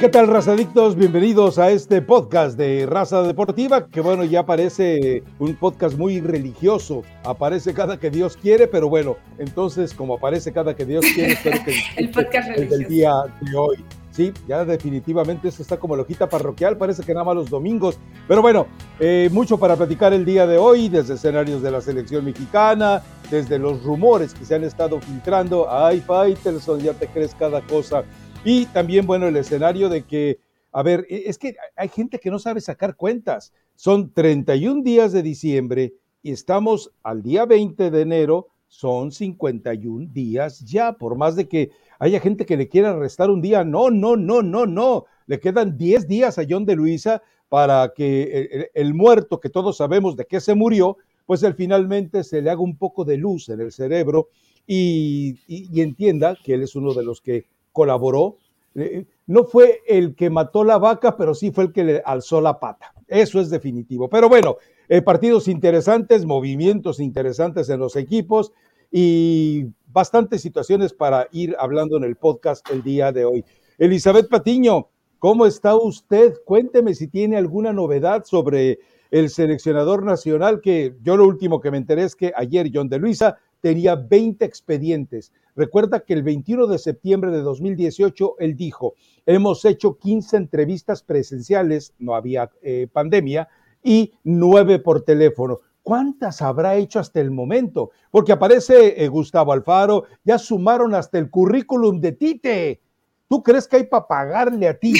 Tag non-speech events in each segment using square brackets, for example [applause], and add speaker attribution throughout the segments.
Speaker 1: ¿Qué tal, razadictos? Bienvenidos a este podcast de Raza Deportiva, que bueno, ya parece un podcast muy religioso. Aparece cada que Dios quiere, pero bueno, entonces, como aparece cada que Dios quiere, espero que [laughs]
Speaker 2: el podcast
Speaker 1: el del día de hoy. Sí, ya definitivamente esto está como lojita parroquial, parece que nada más los domingos. Pero bueno, eh, mucho para platicar el día de hoy, desde escenarios de la selección mexicana, desde los rumores que se han estado filtrando. Ay, Faitelson, ya te crees cada cosa. Y también, bueno, el escenario de que, a ver, e, es que hay gente que no sabe sacar cuentas. Son 31 días de diciembre y estamos al día 20 de enero, son 51 días ya, por más de que haya gente que le quiera restar un día, no, no, no, no, no, le quedan 10 días a John de Luisa para que el, muerto, que todos sabemos de qué se murió, pues él finalmente se le haga un poco de luz en el cerebro y entienda que él es uno de los que colaboró. Eh, no fue el que mató la vaca, pero sí fue el que le alzó la pata. Eso es definitivo. Pero bueno, eh, partidos interesantes, movimientos interesantes en los equipos y bastantes situaciones para ir hablando en el podcast el día de hoy. Elizabeth Patiño, ¿cómo está usted? Cuénteme si tiene alguna novedad sobre el seleccionador nacional, que yo lo último que me enteré es que ayer John de Luisa tenía 20 expedientes. Recuerda que el 21 de septiembre de 2018 él dijo, hemos hecho 15 entrevistas presenciales, no había eh, pandemia, y 9 por teléfono. ¿Cuántas habrá hecho hasta el momento? Porque aparece eh, Gustavo Alfaro, ya sumaron hasta el currículum de Tite. ¿Tú crees que hay para pagarle a ti?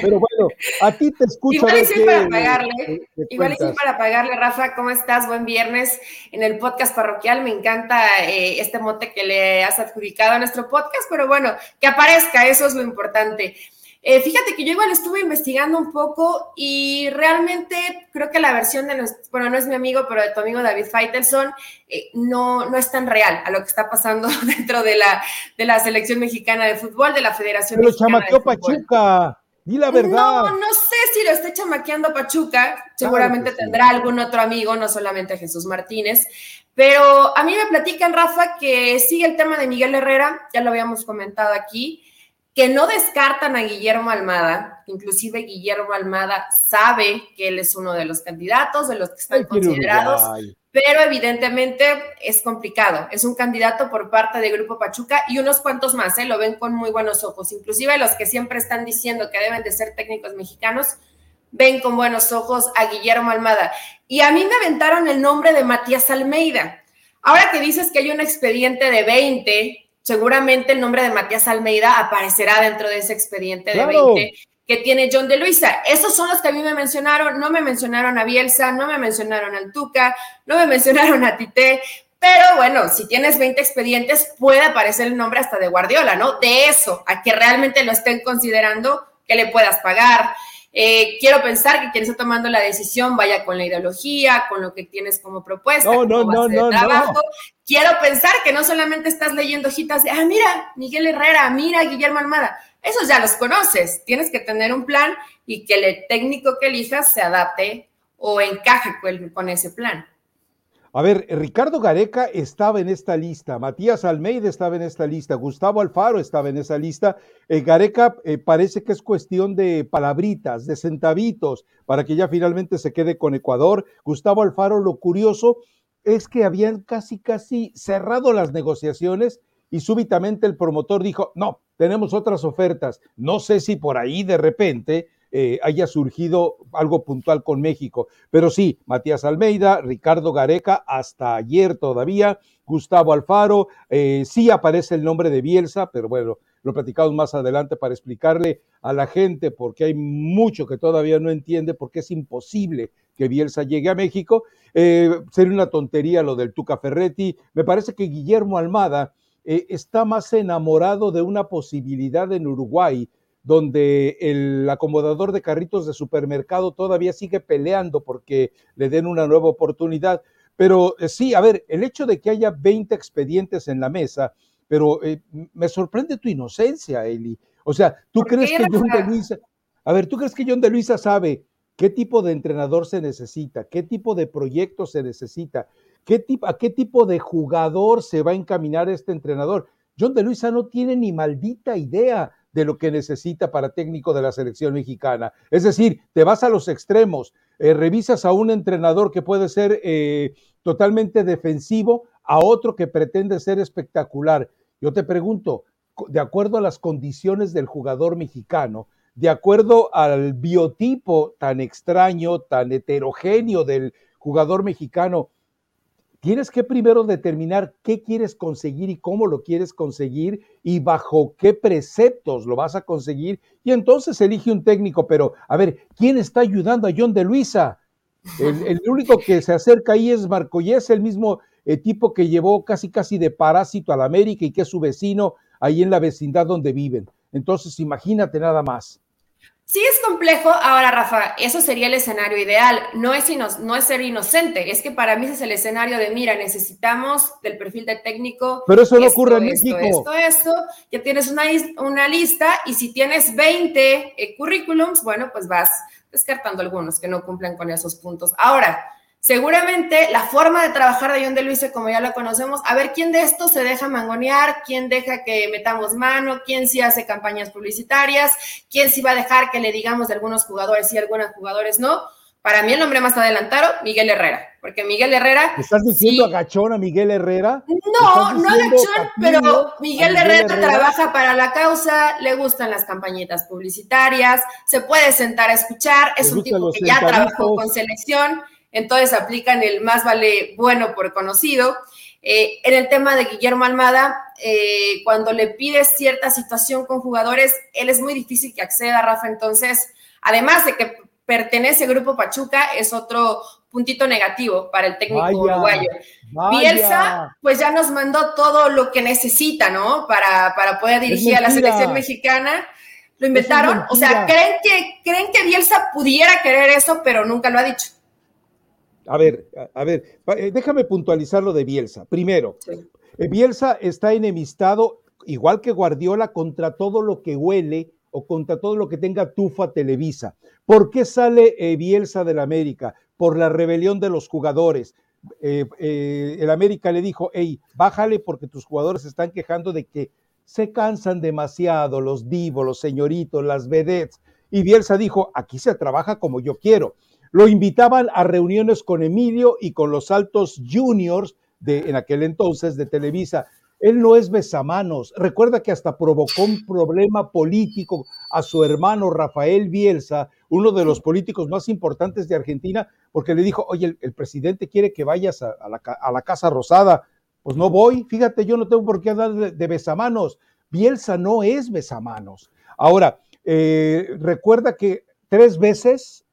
Speaker 1: Pero bueno, a ti te escucho.
Speaker 2: Igual es para pagarle. Igual es para pagarle, Rafa. ¿Cómo estás? Buen viernes en el podcast parroquial. Me encanta eh, este mote que le has adjudicado a nuestro podcast, pero bueno, que aparezca, eso es lo importante. Eh, fíjate que yo igual estuve investigando un poco y realmente creo que la versión de nuestro, bueno, no es mi amigo, pero de tu amigo David Feitelson, eh, no, no es tan real a lo que está pasando [laughs] dentro de la, de la selección mexicana de fútbol, de la Federación
Speaker 1: pero
Speaker 2: Mexicana
Speaker 1: de Pachuca. Di la verdad.
Speaker 2: No, no sé si lo esté chamaqueando Pachuca. Seguramente tendrá algún otro amigo, no solamente Jesús Martínez. Pero a mí me platican, Rafa, que sigue el tema de Miguel Herrera, ya lo habíamos comentado aquí que no descartan a Guillermo Almada, inclusive Guillermo Almada sabe que él es uno de los candidatos, de los que están considerados, pero evidentemente es complicado. Es un candidato por parte de Grupo Pachuca y unos cuantos más, ¿eh? lo ven con muy buenos ojos. Inclusive los que siempre están diciendo que deben de ser técnicos mexicanos, ven con buenos ojos a Guillermo Almada. Y a mí me aventaron el nombre de Matías Almeida. Ahora que dices que hay un expediente de 20 seguramente el nombre de Matías Almeida aparecerá dentro de ese expediente de 20 que tiene John de Luisa. Esos son los que a mí me mencionaron, no me mencionaron a Bielsa, no me mencionaron al Tuca, no me [laughs] mencionaron a Tite, pero bueno, si tienes 20 expedientes, puede aparecer el nombre hasta de Guardiola, ¿no? De eso, a que realmente lo estén considerando, que le puedas pagar, eh, quiero pensar que quien está tomando la decisión vaya con la ideología, con lo que tienes como propuesta,
Speaker 1: no, no, no,
Speaker 2: de trabajo. Quiero pensar que no solamente estás leyendo hojitas de, ah, mira, Miguel Herrera, mira, Guillermo Almada. Esos ya los conoces. Tienes que tener un plan y que el técnico que elijas se adapte o encaje con ese plan.
Speaker 1: A ver, Ricardo Gareca estaba en esta lista, Matías Almeida estaba en esta lista, Gustavo Alfaro estaba en esa lista. Eh, Gareca eh, parece que es cuestión de palabritas, de centavitos, para que ya finalmente se quede con Ecuador. Gustavo Alfaro, lo curioso es que habían casi, casi cerrado las negociaciones y súbitamente el promotor dijo, no, tenemos otras ofertas. No sé si por ahí de repente eh, haya surgido algo puntual con México. Pero sí, Matías Almeida, Ricardo Gareca, hasta ayer todavía, Gustavo Alfaro, eh, sí aparece el nombre de Bielsa, pero bueno, lo platicamos más adelante para explicarle a la gente porque hay mucho que todavía no entiende porque es imposible que Bielsa llegue a México. Eh, sería una tontería lo del Tuca Ferretti. Me parece que Guillermo Almada está más enamorado de una posibilidad en Uruguay donde el acomodador de carritos de supermercado todavía sigue peleando porque le den una nueva oportunidad. Pero eh, sí, a ver, el hecho de que haya 20 expedientes en la mesa, pero eh, me sorprende tu inocencia, Eli. O sea, ¿tú crees que John de Luisa, a ver, ¿tú crees que John de Luisa sabe qué tipo de entrenador se necesita, qué tipo de proyecto se necesita, qué tipo, a qué tipo de jugador se va a encaminar este entrenador? John de Luisa no tiene ni maldita idea de lo que necesita para técnico de la selección mexicana. Es decir, te vas a los extremos, eh, revisas a un entrenador que puede ser eh, totalmente defensivo, a otro que pretende ser espectacular. Yo te pregunto, de acuerdo a las condiciones del jugador mexicano, de acuerdo al biotipo tan extraño, tan heterogéneo del jugador mexicano, tienes que primero determinar qué quieres conseguir y cómo lo quieres conseguir y bajo qué preceptos lo vas a conseguir y entonces elige un técnico, pero a ver, ¿quién está ayudando a John de Luisa? El, único que se acerca ahí es Marcoyes, el mismo eh, tipo que llevó casi casi de parásito a la América y que es su vecino ahí en la vecindad donde viven. Entonces, imagínate nada más.
Speaker 2: Sí es complejo. Ahora, Rafa, eso sería el escenario ideal. No es, no es ser inocente, es que para mí ese es el escenario de, mira, necesitamos del perfil de técnico.
Speaker 1: Pero eso no ocurre en México.
Speaker 2: Esto, esto, ya tienes una, una lista y si tienes 20 eh, currículums, bueno, pues vas descartando algunos que no cumplen con esos puntos. Ahora, Seguramente la forma de trabajar de John de Luis, como ya lo conocemos, a ver quién de estos se deja mangonear, quién deja que metamos mano, quién sí hace campañas publicitarias, quién sí va a dejar que le digamos de algunos jugadores y algunos jugadores no. Para mí el nombre más adelantado, Miguel Herrera, porque Miguel Herrera...
Speaker 1: ¿Estás diciendo agachón a Miguel Herrera?
Speaker 2: No, no agachón, pero Miguel Herrera, trabaja para la causa, le gustan las campañitas publicitarias, se puede sentar a escuchar, es un tipo que ya trabajó con selección, entonces aplican el más vale bueno por conocido. Eh, en el tema de Guillermo Almada, eh, cuando le pides cierta situación con jugadores, él es muy difícil que acceda, Rafa. Entonces, además de que pertenece al Grupo Pachuca, es otro puntito negativo para el técnico uruguayo. Bielsa, pues ya nos mandó todo lo que necesita, ¿no? Para, para poder dirigir a la selección mexicana. Lo inventaron. O sea, ¿creen que, creen que Bielsa pudiera querer eso, pero nunca lo ha dicho.
Speaker 1: A ver, a, ver, eh, déjame puntualizar lo de Bielsa. Primero, eh, Bielsa está enemistado, igual que Guardiola, contra todo lo que huele o contra todo lo que tenga tufa Televisa. ¿Por qué sale eh, Bielsa del América? Por la rebelión de los jugadores. el América le dijo, hey, bájale porque tus jugadores se están quejando de que se cansan demasiado los divos, los señoritos, las vedettes. Y Bielsa dijo, aquí se trabaja como yo quiero. Lo invitaban a reuniones con Emilio y con los altos juniors de en aquel entonces de Televisa. Él no es besamanos. Recuerda que hasta provocó un problema político a su hermano Rafael Bielsa, uno de los políticos más importantes de Argentina, porque le dijo, oye, el, presidente quiere que vayas a, la, Casa Rosada. Pues no voy, fíjate, yo no tengo por qué hablar de, besamanos. Bielsa no es besamanos. Ahora, eh, recuerda que tres veces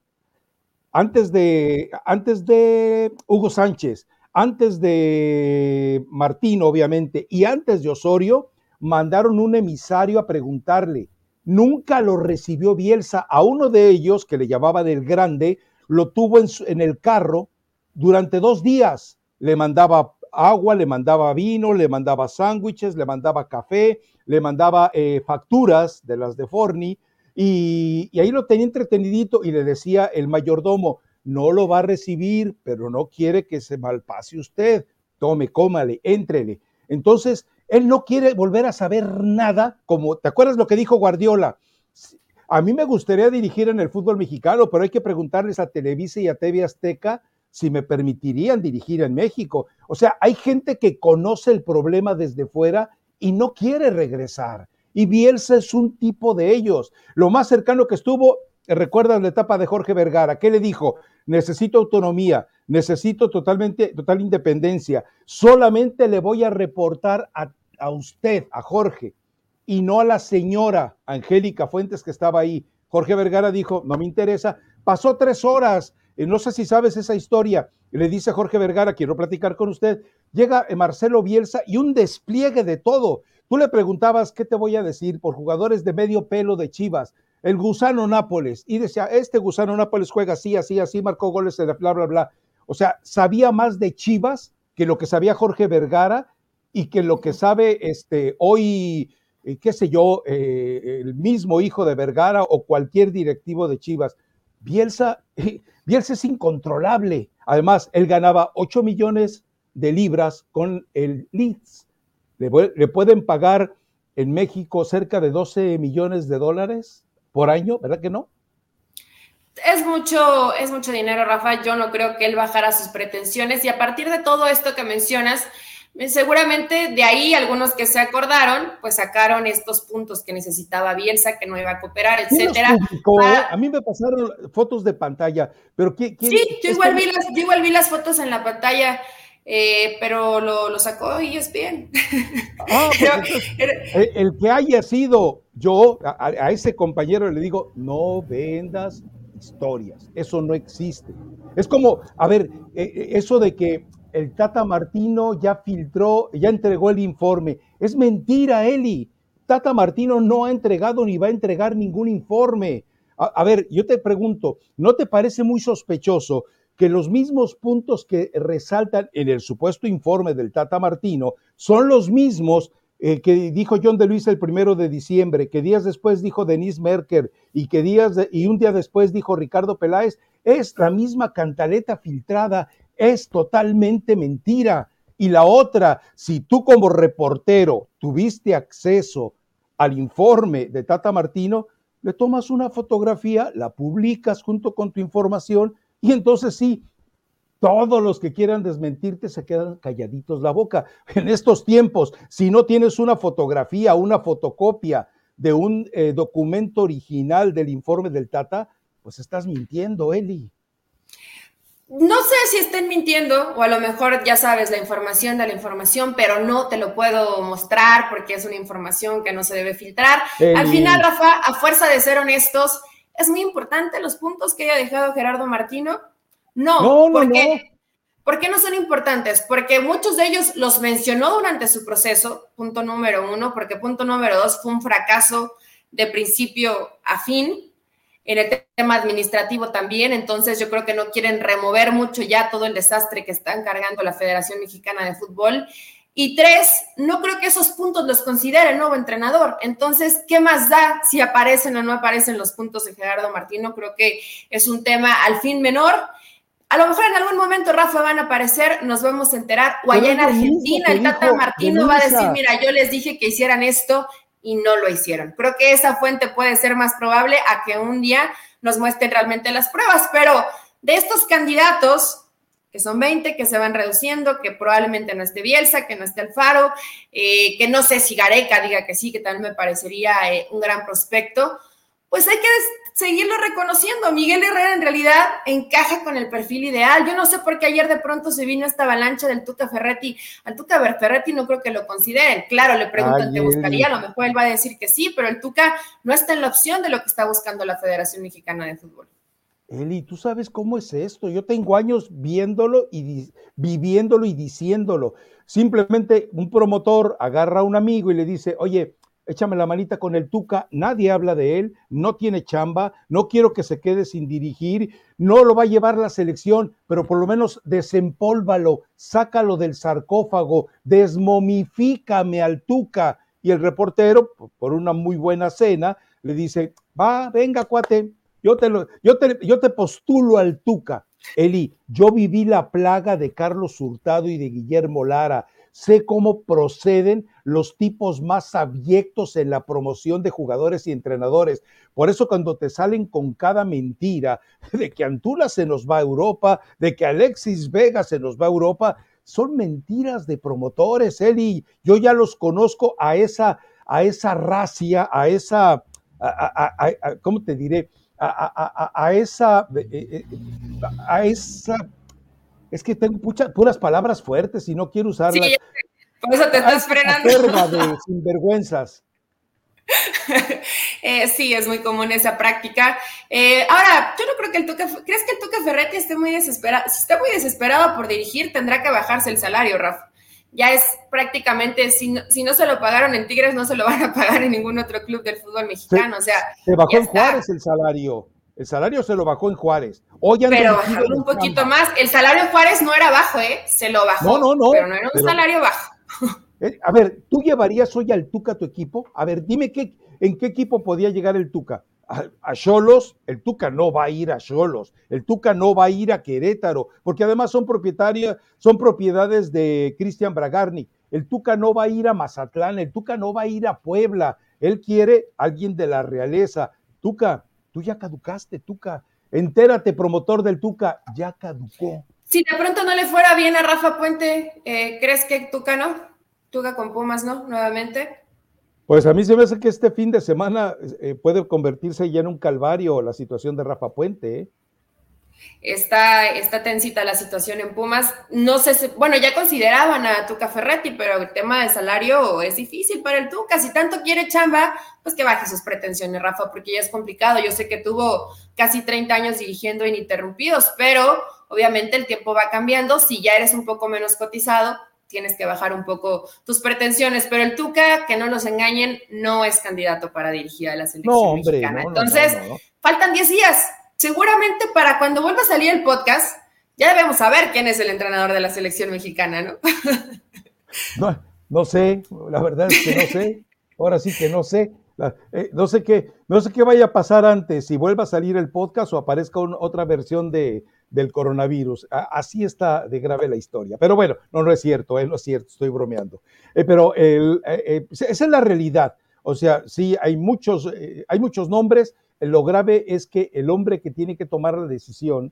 Speaker 1: antes de, antes de Hugo Sánchez, antes de Martín, obviamente, y antes de Osorio, mandaron un emisario a preguntarle. Nunca lo recibió Bielsa. A uno de ellos, que le llamaba del Grande, lo tuvo en, el carro durante dos días. Le mandaba agua, le mandaba vino, le mandaba sándwiches, le mandaba café, le mandaba eh, facturas de las de Forni, y, ahí lo tenía entretenidito y le decía el mayordomo, no lo va a recibir, pero no quiere que se malpase usted. Tome, cómale, éntrele. Entonces, él no quiere volver a saber nada, como, ¿te acuerdas lo que dijo Guardiola? A mí me gustaría dirigir en el fútbol mexicano, pero hay que preguntarles a Televisa y a TV Azteca si me permitirían dirigir en México. O sea, hay gente que conoce el problema desde fuera y no quiere regresar y Bielsa es un tipo de ellos. Lo más cercano que estuvo, recuerda la etapa de Jorge Vergara, ¿qué le dijo? Necesito autonomía, necesito totalmente, total independencia. Solamente le voy a reportar a, a usted, a Jorge, y no a la señora Angélica Fuentes que estaba ahí. Jorge Vergara dijo, no me interesa. Pasó tres horas, eh, no sé si sabes esa historia. Le dice Jorge Vergara, quiero platicar con usted. Llega eh, Marcelo Bielsa y un despliegue de todo. Tú le preguntabas, ¿qué te voy a decir? Por jugadores de medio pelo de Chivas, el gusano Nápoles, y decía, este gusano Nápoles juega así, así, así, marcó goles, bla, bla, bla. O sea, sabía más de Chivas que lo que sabía Jorge Vergara y que lo que sabe este, hoy, eh, qué sé yo, eh, el mismo hijo de Vergara o cualquier directivo de Chivas. Bielsa, [laughs] Bielsa es incontrolable. Además, él ganaba 8 millones de libras con el Leeds le, pueden pagar en México cerca de 12 millones de dólares por año, ¿verdad que no?
Speaker 2: Es mucho, es mucho dinero, Rafa. Yo no creo que él bajara sus pretensiones. Y a partir de todo esto que mencionas, seguramente de ahí algunos que se acordaron, pues sacaron estos puntos que necesitaba Bielsa, que no iba a cooperar, etcétera.
Speaker 1: Ah, a mí me pasaron fotos de pantalla, pero ¿quién?
Speaker 2: sí, yo igual, vi las, yo igual vi las fotos en la pantalla. Eh, pero lo, sacó y es bien.
Speaker 1: Ah, pues [laughs] el, que haya sido yo, a, ese compañero le digo, no vendas historias, eso no existe. Es como, a ver, eh, eh, eso de que el Tata Martino ya filtró, ya entregó el informe, es mentira, Eli. Tata Martino no ha entregado ni va a entregar ningún informe. a ver, yo te pregunto, ¿no te parece muy sospechoso que los mismos puntos que resaltan en el supuesto informe del Tata Martino son los mismos eh, que dijo John de Luis el primero de diciembre, que días después dijo Denise Merker y que días y un día después dijo Ricardo Peláez, es la misma cantaleta filtrada, es totalmente mentira. Y la otra, si tú como reportero tuviste acceso al informe de Tata Martino, le tomas una fotografía, la publicas junto con tu información y entonces sí, todos los que quieran desmentirte se quedan calladitos la boca. [laughs] En estos tiempos, si no tienes una fotografía, una fotocopia de un eh, documento original del informe del Tata, pues estás mintiendo, Eli.
Speaker 2: No sé si estén mintiendo o a lo mejor ya sabes la información de la información, pero no te lo puedo mostrar porque es una información que no se debe filtrar. Al final, Rafa, a fuerza de ser honestos, es muy importante los puntos que haya dejado Gerardo Martino. No, no, no porque, ¿por qué no son importantes? Porque muchos de ellos los mencionó durante su proceso, punto número uno, porque punto número dos fue un fracaso de principio a fin, en el tema administrativo también, entonces yo creo que no quieren remover mucho ya todo el desastre que está encargando la Federación Mexicana de Fútbol y tres, no creo que esos puntos los considere el nuevo entrenador. Entonces, ¿qué más da si aparecen o no aparecen los puntos de Gerardo Martino? Creo que es un tema al fin menor. A lo mejor en algún momento, Rafa, van a aparecer, nos vamos a enterar, o allá en Argentina, el Tata Martino va a decir, mira, yo les dije que hicieran esto y no lo hicieron. Creo que esa fuente puede ser más probable a que un día nos muestren realmente las pruebas, pero de estos candidatos, que son 20, que se van reduciendo, que probablemente no esté Bielsa, que no esté Alfaro, eh, que no sé si Gareca diga que sí, que también me parecería eh, un gran prospecto, pues hay que seguirlo reconociendo. Miguel Herrera en realidad encaja con el perfil ideal. Yo no sé por qué ayer de pronto se vino esta avalancha del Tuca Ferretti. Al Tuca Ferretti no creo que lo consideren. Claro, le preguntan qué buscaría, a lo mejor él va a decir que sí, pero el Tuca no está en la opción de lo que está buscando la Federación Mexicana de Fútbol.
Speaker 1: Eli, tú sabes cómo es esto. Yo tengo años viéndolo y viviéndolo y diciéndolo. Simplemente un promotor agarra a un amigo y le dice, oye, échame la manita con el Tuca, nadie habla de él, no tiene chamba, no quiero que se quede sin dirigir, no lo va a llevar la selección, pero por lo menos desempólvalo, sácalo del sarcófago, desmomifícame al Tuca. Y el reportero, por una muy buena cena, le dice, va, venga, cuate, yo te, lo, yo te, yo te postulo al Tuca. Eli, yo viví la plaga de Carlos Hurtado y de Guillermo Lara. Sé cómo proceden los tipos más abyectos en la promoción de jugadores y entrenadores. Por eso cuando te salen con cada mentira de que Antula se nos va a Europa, de que Alexis Vega se nos va a Europa, son mentiras de promotores, Eli. Yo ya los conozco a esa, a esa racia, a esa, ¿cómo te diré? A, esa, eh, eh, a esa, es que tengo puras palabras fuertes y no quiero usarlas. Sí,
Speaker 2: por eso te estás frenando.
Speaker 1: de sinvergüenzas. [laughs]
Speaker 2: Eh, sí, es muy común esa práctica. ahora, yo no creo que el Tuca, ¿crees que el Tuca Ferretti esté muy desesperado? Si está muy desesperado por dirigir, tendrá que bajarse el salario, Rafa ya es prácticamente, si no, si no se lo pagaron en Tigres, no se lo van a pagar en ningún otro club del fútbol mexicano. o sea,
Speaker 1: se bajó en Juárez el salario. El salario se lo bajó en Juárez.
Speaker 2: pero bajaron un poquito más. El salario en Juárez no era bajo, ¿eh? Se lo bajó. No, no, no. Pero no era un salario bajo. [laughs]
Speaker 1: Eh, a ver, ¿tú llevarías hoy al Tuca a tu equipo? A ver, dime qué, en qué equipo podía llegar el Tuca a Cholos, el Tuca no va a ir a Cholos, el Tuca no va a ir a Querétaro, porque además son propietarios, son propiedades de Cristian Bragarni. El Tuca no va a ir a Mazatlán, el Tuca no va a ir a Puebla. Él quiere alguien de la realeza. Tuca, tú ya caducaste, Tuca. Entérate, promotor del Tuca, ya caducó.
Speaker 2: Si de pronto no le fuera bien a Rafa Puente, eh, ¿crees que Tuca no? Tuca con Pumas, ¿no? Nuevamente.
Speaker 1: Pues a mí se me hace que este fin de semana eh, puede convertirse ya en un calvario la situación de Rafa Puente. ¿eh?
Speaker 2: Está, tensita la situación en Pumas. No sé, bueno, ya consideraban a Tuca Ferretti, pero el tema de salario es difícil para el Tuca. Si tanto quiere chamba, pues que baje sus pretensiones, Rafa, porque ya es complicado. Yo sé que tuvo casi 30 años dirigiendo ininterrumpidos, pero obviamente el tiempo va cambiando. Si ya eres un poco menos cotizado, tienes que bajar un poco tus pretensiones, pero el Tuca, que no nos engañen, no es candidato para dirigir a la selección mexicana. Entonces, faltan 10 días. Seguramente para cuando vuelva a salir el podcast, ya debemos saber quién es el entrenador de la selección mexicana, ¿no? [laughs]
Speaker 1: no, no sé, la verdad es que no sé. Ahora sí que no sé. Eh, no sé qué, no sé qué vaya a pasar antes, si vuelva a salir el podcast o aparezca otra versión de, del coronavirus. así está de grave la historia. Pero bueno, no, no es cierto, eh, no es cierto, estoy bromeando. Eh, pero esa es la realidad. O sea, sí, hay muchos, hay muchos nombres. Lo grave es que el hombre que tiene que tomar la decisión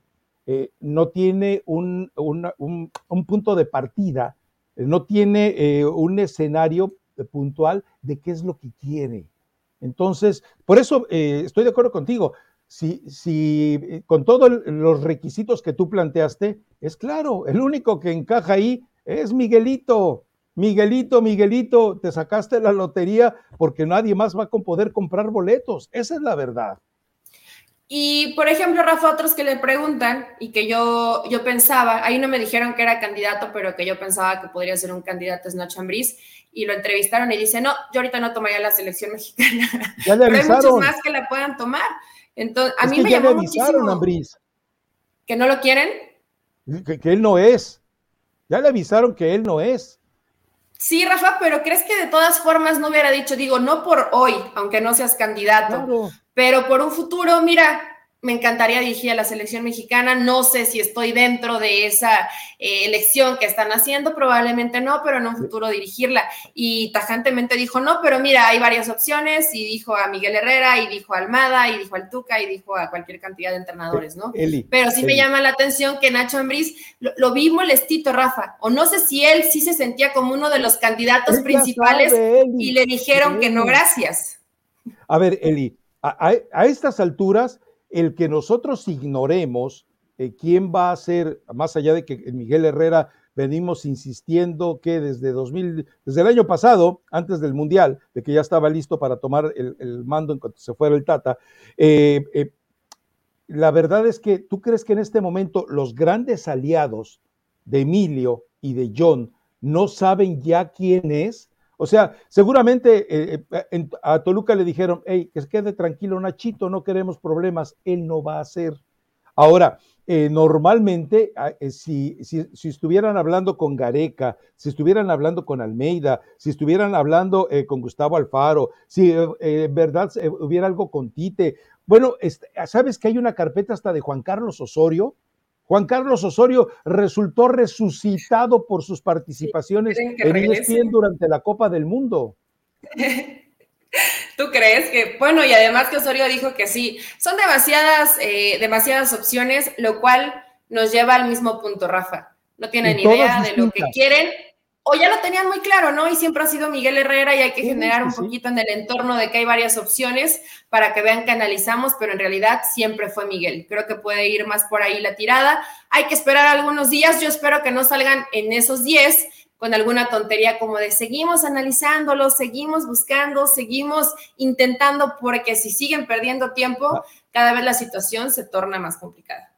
Speaker 1: no tiene un, un, punto de partida, no tiene un escenario puntual de qué es lo que quiere. Entonces, por eso estoy de acuerdo contigo si, si eh, con todos los requisitos que tú planteaste, es claro, el único que encaja ahí es Miguelito. Miguelito, Miguelito, te sacaste la lotería porque nadie más va a poder comprar boletos. Esa es la verdad.
Speaker 2: Y, por ejemplo, Rafa, otros que le preguntan y que yo, yo pensaba, ahí no me dijeron que era candidato, pero que yo pensaba que podría ser un candidato es Nacho Ambriz, y lo entrevistaron y dice, no, yo ahorita no tomaría la selección mexicana. [laughs] pero hay muchos más que la puedan tomar. Entonces, a mí me ya llamó le avisaron a ¿Que no lo quieren?
Speaker 1: Que, él no es. Ya le avisaron que él no es.
Speaker 2: Sí, Rafa, pero ¿crees que de todas formas no hubiera dicho, digo, no por hoy, aunque no seas candidato, pero por un futuro, mira, me encantaría dirigir a la selección mexicana. No sé si estoy dentro de esa eh, elección que están haciendo, probablemente no, pero en un futuro dirigirla. Y tajantemente dijo, no, pero mira, hay varias opciones. Y dijo a Miguel Herrera, y dijo a Almada, y dijo al Tuca, y dijo a cualquier cantidad de entrenadores, ¿no? pero sí me llama la atención que Nacho Ambriz lo, vi molestito, Rafa. O no sé si él sí se sentía como uno de los candidatos principales y le dijeron que no, gracias.
Speaker 1: A ver, Eli, a estas alturas el que nosotros ignoremos eh, quién va a ser, más allá de que Miguel Herrera venimos insistiendo que desde 2000, desde el año pasado, antes del Mundial, de que ya estaba listo para tomar el, mando en cuanto se fuera el Tata, eh, eh, la verdad es que tú crees que en este momento los grandes aliados de Emilio y de John no saben ya quién es, o sea, seguramente eh, eh, a Toluca le dijeron, hey, que se quede tranquilo, Nachito, no queremos problemas. Él no va a hacer. Ahora, eh, normalmente, ah, si, si, estuvieran hablando con Gareca, si estuvieran hablando con Almeida, si estuvieran hablando con Gustavo Alfaro, si en verdad hubiera algo con Tite, bueno, este, ¿sabes que hay una carpeta hasta de Juan Carlos Osorio? Juan Carlos Osorio resultó resucitado por sus participaciones en ESPN durante la Copa del Mundo. [laughs]
Speaker 2: ¿Tú crees que, bueno, y además que Osorio dijo que sí, son demasiadas, eh, demasiadas opciones, lo cual nos lleva al mismo punto, Rafa. No tienen idea de lo que quieren o ya lo tenían muy claro, ¿no? Y siempre ha sido Miguel Herrera y hay que generar un poquito en el entorno de que hay varias opciones para que vean que analizamos, pero en realidad siempre fue Miguel. Creo que puede ir más por ahí la tirada. Hay que esperar algunos días, yo espero que no salgan en esos 10 con alguna tontería como de seguimos analizándolo, seguimos buscando, seguimos intentando, porque si siguen perdiendo tiempo, ah. cada vez la situación se torna más complicada.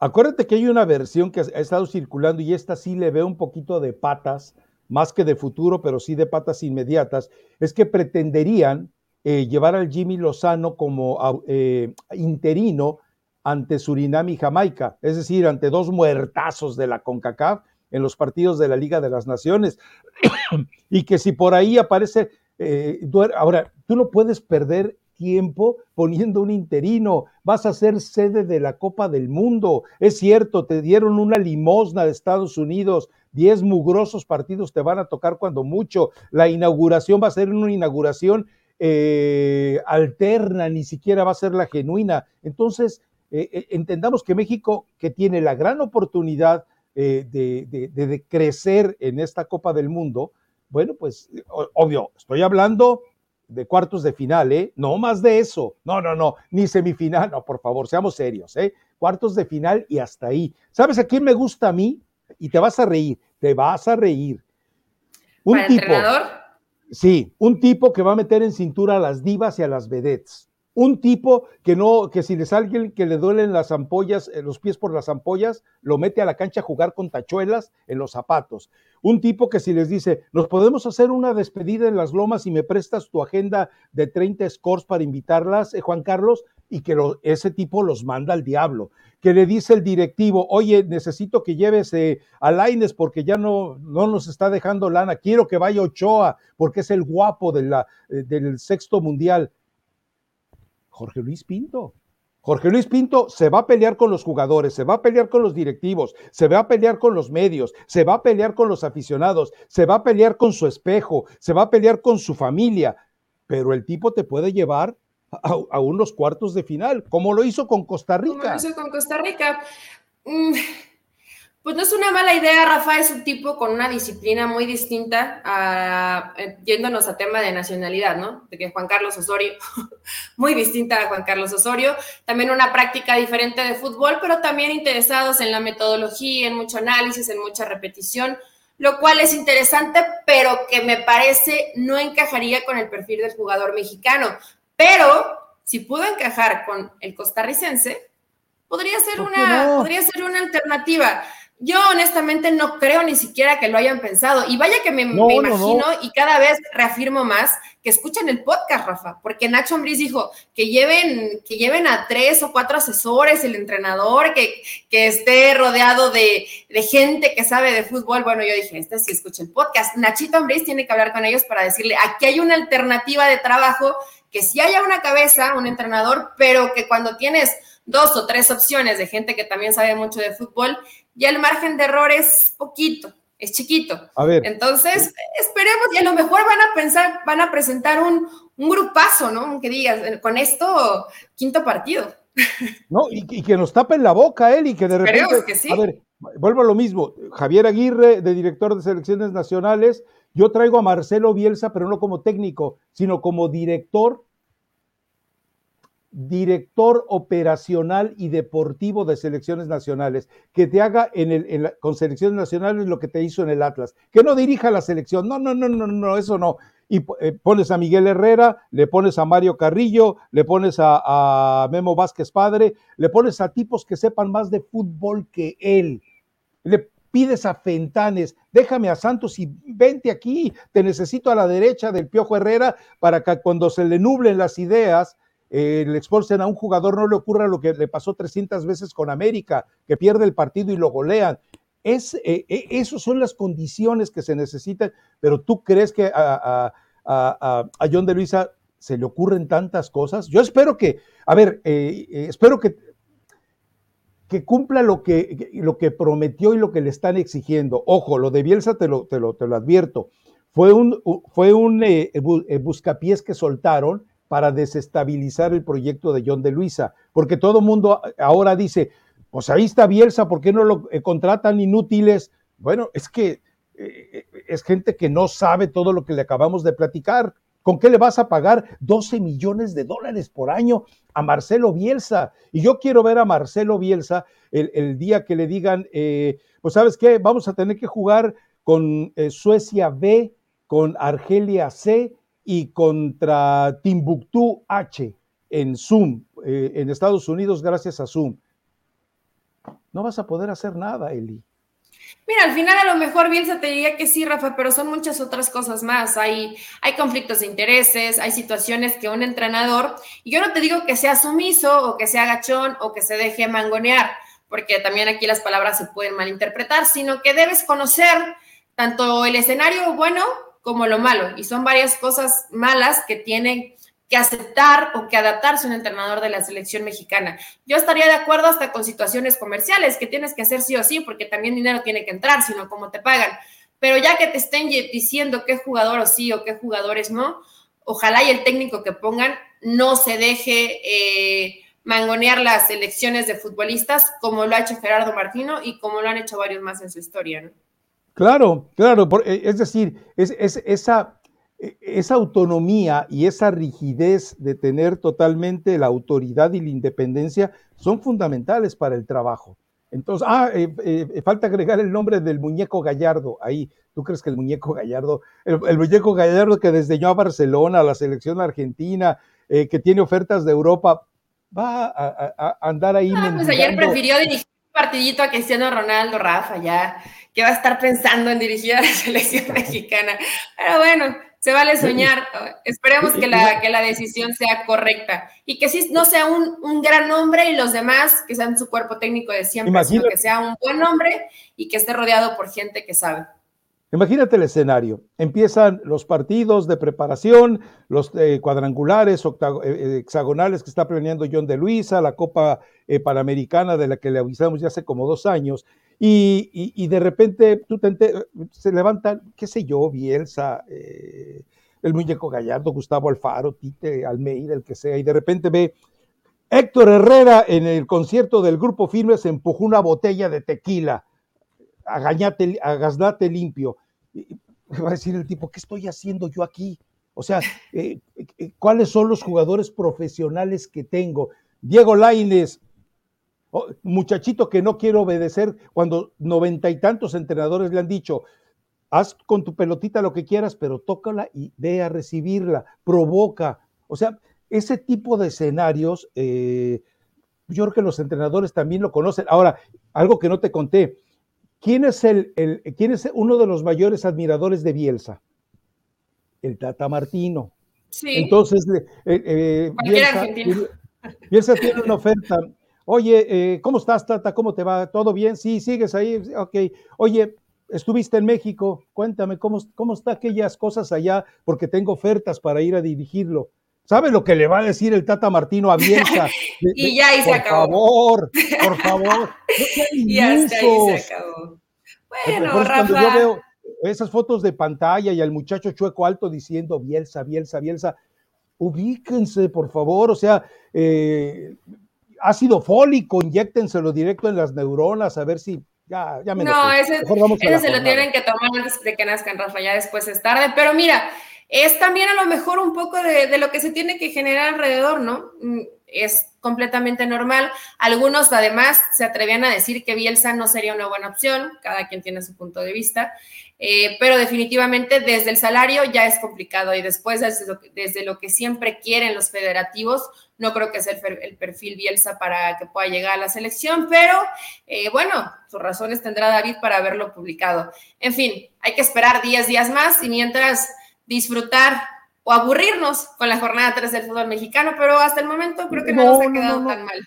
Speaker 1: Acuérdate que hay una versión que ha estado circulando y esta sí le ve un poquito de patas más que de futuro, pero sí de patas inmediatas, es que pretenderían eh, llevar al Jimmy Lozano como eh, interino ante Surinam y Jamaica, es decir, ante dos muertazos de la CONCACAF en los partidos de la Liga de las Naciones. [coughs] y que si por ahí aparece, eh, ahora, tú no puedes perder tiempo poniendo un interino, vas a ser sede de la Copa del Mundo. Es cierto, te dieron una limosna de Estados Unidos, diez mugrosos partidos te van a tocar cuando mucho. La inauguración va a ser una inauguración eh, alterna, ni siquiera va a ser la genuina. Entonces, eh, eh, entendamos que México, que tiene la gran oportunidad de, de crecer en esta Copa del Mundo, bueno, pues obvio, estoy hablando de cuartos de final, ¿eh? No más de eso. No, no, no, ni semifinal, no, por favor, seamos serios, ¿eh? Cuartos de final y hasta ahí. ¿Sabes a quién me gusta a mí? Y te vas a reír, te vas a reír.
Speaker 2: Un tipo, entrenador?
Speaker 1: Sí, un tipo que va a meter en cintura a las divas y a las vedettes. Un tipo que no, que si les alguien que le duelen las ampollas, eh, los pies por las ampollas, lo mete a la cancha a jugar con tachuelas en los zapatos. Un tipo que si les dice, nos podemos hacer una despedida en las lomas y me prestas tu agenda de 30 scores para invitarlas, eh, Juan Carlos, y que ese tipo los manda al diablo. Que le dice el directivo, oye, necesito que lleves eh, a Laines porque ya no, no nos está dejando lana, quiero que vaya Ochoa porque es el guapo de del sexto mundial Jorge Luis Pinto. Jorge Luis Pinto se va a pelear con los jugadores, se va a pelear con los directivos, se va a pelear con los medios, se va a pelear con los aficionados, se va a pelear con su espejo, se va a pelear con su familia, pero el tipo te puede llevar a, unos cuartos de final, como lo hizo con Costa Rica. Como
Speaker 2: lo hizo con Costa Rica. Mm, pues no es una mala idea, Rafa es un tipo con una disciplina muy distinta, a, eh, yéndonos a tema de nacionalidad, ¿no? De que Juan Carlos Osorio, [laughs] muy distinta a Juan Carlos Osorio, también una práctica diferente de fútbol, pero también interesados en la metodología, en mucho análisis, en mucha repetición, lo cual es interesante, pero que me parece no encajaría con el perfil del jugador mexicano. Pero si pudo encajar con el costarricense, podría ser una, podría ser una alternativa. Yo honestamente no creo ni siquiera que lo hayan pensado. Y vaya que me, imagino y cada vez reafirmo más que escuchen el podcast, Rafa, porque Nacho Ambriz dijo que lleven, que lleven a tres o cuatro asesores, el entrenador, que, que esté rodeado de, gente que sabe de fútbol. Bueno, yo dije, este sí escucha el podcast. Nachito Ambriz tiene que hablar con ellos para decirle, aquí hay una alternativa de trabajo, que sí haya una cabeza, un entrenador, pero que cuando tienes dos o tres opciones de gente que también sabe mucho de fútbol, ya el margen de error es poquito, es chiquito. A ver. Entonces, esperemos y a lo mejor van a pensar, van a presentar un, un grupazo, ¿no? Que digas, con esto, quinto partido. [laughs]
Speaker 1: No, y, que nos tapen la boca él y que de repente.
Speaker 2: Que sí.
Speaker 1: A ver, vuelvo a lo mismo. Javier Aguirre, de director de selecciones nacionales, yo traigo a Marcelo Bielsa, pero no como técnico, sino como director director operacional y deportivo de selecciones nacionales, que te haga en el, con selecciones nacionales lo que te hizo en el Atlas, que no dirija la selección, no, no, no, no, no, eso no. Y eh, pones a Miguel Herrera, le pones a Mario Carrillo, le pones a, a Memo Vázquez Padre, le pones a tipos que sepan más de fútbol que él. Le pides a Fentanes, déjame a Santos y vente aquí, te necesito a la derecha del Piojo Herrera para que cuando se le nublen las ideas, eh, le expulsen a un jugador, no le ocurra lo que le pasó 300 veces con América, que pierde el partido y lo golean. Es, eh, eh, esas son las condiciones que se necesitan, pero tú crees que a, John de Luisa se le ocurren tantas cosas. Yo espero que, a ver, espero que, que cumpla lo que, lo que prometió y lo que le están exigiendo. Ojo, lo de Bielsa te lo, te lo, te lo advierto. Fue un, fue un buscapiés que soltaron para desestabilizar el proyecto de John de Luisa, porque todo mundo ahora dice, pues ahí está Bielsa, ¿por qué no lo eh, contratan inútiles? Bueno, es que eh, es gente que no sabe todo lo que le acabamos de platicar. ¿Con qué le vas a pagar 12 millones de dólares por año a Marcelo Bielsa? Y yo quiero ver a Marcelo Bielsa el, día que le digan, eh, pues sabes qué, vamos a tener que jugar con Suecia B, con Argelia C y contra Timbuktu H en Zoom, eh, en Estados Unidos, gracias a Zoom. No vas a poder hacer nada, Eli.
Speaker 2: Mira, al final a lo mejor Bielsa te diría que sí, Rafa, pero son muchas otras cosas más. Hay, hay conflictos de intereses, hay situaciones que un entrenador, y yo no te digo que sea sumiso o que sea agachón o que se deje mangonear, porque también aquí las palabras se pueden malinterpretar, sino que debes conocer tanto el escenario bueno como lo malo. Y son varias cosas malas que tiene que aceptar o que adaptarse un entrenador de la selección mexicana. Yo estaría de acuerdo hasta con situaciones comerciales que tienes que hacer sí o sí, porque también dinero tiene que entrar, sino cómo te pagan. Pero ya que te estén diciendo qué jugador o sí o qué jugadores no, ojalá y el técnico que pongan no se deje eh, mangonear las elecciones de futbolistas como lo ha hecho Gerardo Martino y como lo han hecho varios más en su historia. ¿no?
Speaker 1: Claro, claro, eh, es decir, es, esa, e, esa autonomía y esa rigidez de tener totalmente la autoridad y la independencia son fundamentales para el trabajo. Entonces, ah, eh, eh, falta agregar el nombre del muñeco Gallardo ahí. ¿Tú crees que el muñeco Gallardo, el, muñeco Gallardo que desdeñó a Barcelona, a la selección argentina, que tiene ofertas de Europa, va a, andar ahí?
Speaker 2: Ah, pues ayer prefirió dirigir partidito a Cristiano Ronaldo, Rafa, ya que va a estar pensando en dirigir a la [laughs] selección mexicana. Pero bueno, se vale soñar. Esperemos que la, que la decisión sea correcta y que sí no sea un, un gran hombre y los demás que sean su cuerpo técnico de siempre, sino que sea un buen hombre y que esté rodeado por gente que sabe.
Speaker 1: Imagínate el escenario. Empiezan los partidos de preparación, los eh, cuadrangulares, eh, eh, hexagonales que está planeando John de Luisa, la Copa Panamericana de la que le avisamos ya hace como dos años, y, de repente tú se levantan, qué sé yo, Bielsa, el muñeco Gallardo, Gustavo Alfaro, Tite, Almeida, el que sea, y de repente ve Héctor Herrera en el concierto del Grupo Firme se empujó una botella de tequila. Agaznate limpio va a decir el tipo, ¿qué estoy haciendo yo aquí? O sea, eh, eh, ¿cuáles son los jugadores profesionales que tengo? Diego Laines, muchachito que no quiere obedecer cuando noventa y tantos entrenadores le han dicho, haz con tu pelotita lo que quieras, pero tócala y ve a recibirla, provoca. O sea, ese tipo de escenarios, eh, yo creo que los entrenadores también lo conocen. Ahora, algo que no te conté, ¿Quién es, el, ¿Quién es uno de los mayores admiradores de Bielsa? El Tata Martino. Sí. Entonces, eh, eh, Bielsa, tiene una oferta. Oye, eh, ¿cómo estás, Tata? ¿Cómo te va? ¿Todo bien? Sí, sigues ahí. Ok. Oye, estuviste en México. Cuéntame, ¿cómo, cómo están aquellas cosas allá? Porque tengo ofertas para ir a dirigirlo. ¿Sabe lo que le va a decir el Tata Martino a Bielsa? [laughs]
Speaker 2: y ya ahí se acabó. [laughs]
Speaker 1: Por favor, por favor.
Speaker 2: y hasta ahí se acabó. Bueno, Rafa. Cuando yo veo
Speaker 1: esas fotos de pantalla y al muchacho chueco alto diciendo Bielsa, Bielsa, Bielsa, ubíquense, por favor. O sea, eh, ácido fólico, inyectenselo directo en las neuronas a ver si ya, ya me
Speaker 2: No, ese, ese se lo tienen que tomar antes de que nazcan, Rafa, ya después es tarde. Pero mira, es también a lo mejor un poco de, lo que se tiene que generar alrededor, ¿no? Mm, es completamente normal. Algunos además se atrevían a decir que Bielsa no sería una buena opción, cada quien tiene su punto de vista, eh, pero definitivamente desde el salario ya es complicado y después desde lo, que, siempre quieren los federativos, no creo que sea el, perfil Bielsa para que pueda llegar a la selección, pero eh, bueno, sus razones tendrá David para haberlo publicado. En fin, hay que esperar 10 días más y mientras disfrutar o aburrirnos con la jornada 3 del fútbol mexicano, pero hasta el momento creo que no, nos ha quedado tan mal.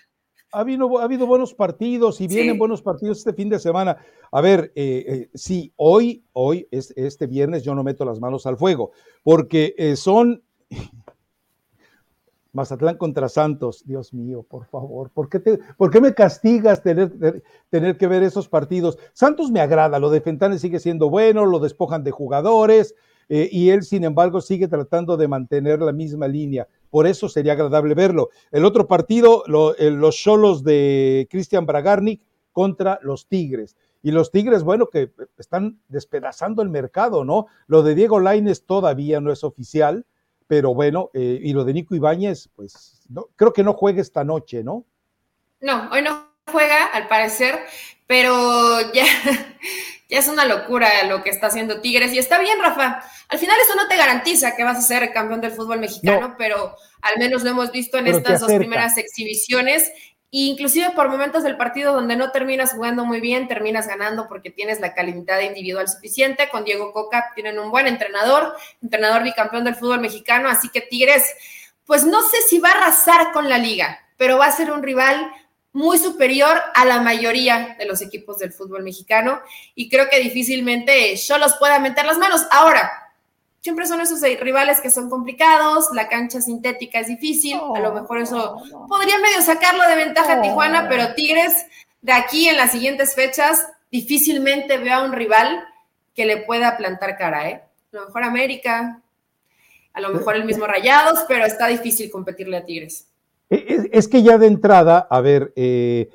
Speaker 1: Ha habido, ha habido, buenos partidos y vienen buenos partidos este fin de semana. A ver, eh, eh, sí, hoy, hoy, es, este viernes, yo no meto las manos al fuego, porque eh, son [laughs] Mazatlán contra Santos. Dios mío, por favor, ¿por qué, te, ¿por qué me castigas tener, tener que ver esos partidos? Santos me agrada, lo de Fentanes sigue siendo bueno, lo despojan de jugadores, eh, y él, sin embargo, sigue tratando de mantener la misma línea. Por eso sería agradable verlo. El otro partido, eh, los solos de Cristian Bragarnik contra los Tigres. Y los Tigres, bueno, que están despedazando el mercado, ¿no? Lo de Diego Laines todavía no es oficial, pero bueno, eh, y lo de Nico Ibáñez, pues no, creo que no juega esta noche, ¿no?
Speaker 2: No, hoy no juega, al parecer, pero ya, ya es una locura lo que está haciendo Tigres. Y está bien, Rafa. Al final eso no te garantiza que vas a ser campeón del fútbol mexicano, pero al menos lo hemos visto en estas dos primeras exhibiciones. E inclusive por momentos del partido donde no terminas jugando muy bien, terminas ganando porque tienes la calidad individual suficiente. Con Diego Coca tienen un buen entrenador, entrenador bicampeón del fútbol mexicano, así que Tigres, pues no sé si va a arrasar con la liga, pero va a ser un rival muy superior a la mayoría de los equipos del fútbol mexicano y creo que difícilmente los pueda meter las manos. Ahora, siempre son esos rivales que son complicados, la cancha sintética es difícil, a lo mejor eso podría medio sacarlo de ventaja a Tijuana, pero Tigres de aquí en las siguientes fechas difícilmente veo a un rival que le pueda plantar cara, ¿eh? A lo mejor América, a lo mejor el mismo Rayados, pero está difícil competirle a Tigres.
Speaker 1: Es, que ya de entrada, a ver, eh,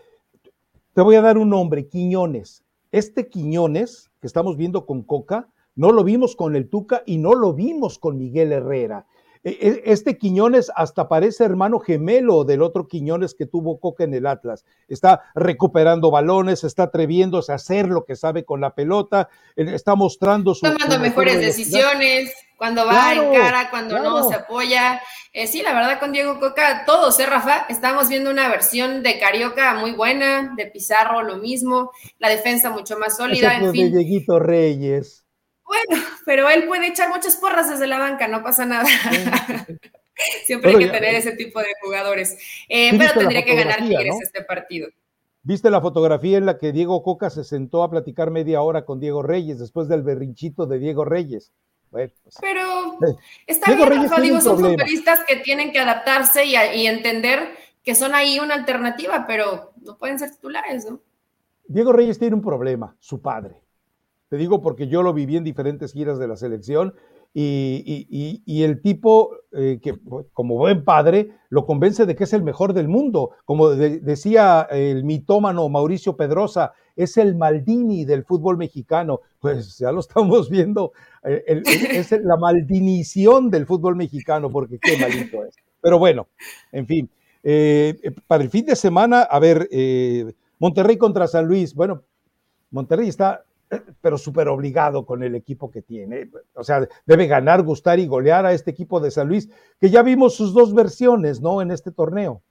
Speaker 1: te voy a dar un nombre, Quiñones. Este Quiñones que estamos viendo con Coca, no lo vimos con el Tuca y no lo vimos con Miguel Herrera. E, e, este Quiñones hasta parece hermano gemelo del otro Quiñones que tuvo Coca en el Atlas. Está recuperando balones, está atreviéndose a hacer lo que sabe con la pelota, está mostrando
Speaker 2: su... Tomando mejores decisiones, cuando va en cara, cuando no se apoya. Eh, sí, la verdad con Diego Coca, todos, ¿eh, Rafa? Estamos viendo una versión de Carioca muy buena, de Pizarro lo mismo, la defensa mucho más sólida, en fin.
Speaker 1: De Dieguito Reyes.
Speaker 2: Bueno, [laughs] pero él puede echar muchas porras desde la banca, no pasa nada. [laughs] Siempre hay que tener ese tipo de jugadores. Eh, pero tendría que ganar Tigres este partido.
Speaker 1: ¿Viste la fotografía en la que Diego Coca se sentó a platicar media hora con Diego Reyes después del berrinchito de Diego Reyes?
Speaker 2: Pues, pero eh, está bien, Rafa, digo, son futbolistas que tienen que adaptarse y, y entender que son ahí una alternativa, pero no pueden ser titulares, ¿no?
Speaker 1: Diego Reyes tiene un problema, su padre. Te digo porque yo lo viví en diferentes giras de la selección y, el tipo, eh, que como buen padre, lo convence de que es el mejor del mundo. Como decía el mitómano Mauricio Pedrosa, es el Maldini del fútbol mexicano. Pues ya lo estamos viendo, eh, es la maldinición del fútbol mexicano, porque qué malito es. Pero bueno, en fin. Eh, para el fin de semana, a ver, Monterrey contra San Luis. Bueno, Monterrey está pero súper obligado con el equipo que tiene. O sea, debe ganar, gustar y golear a este equipo de San Luis, que ya vimos sus dos versiones, ¿no? En este torneo.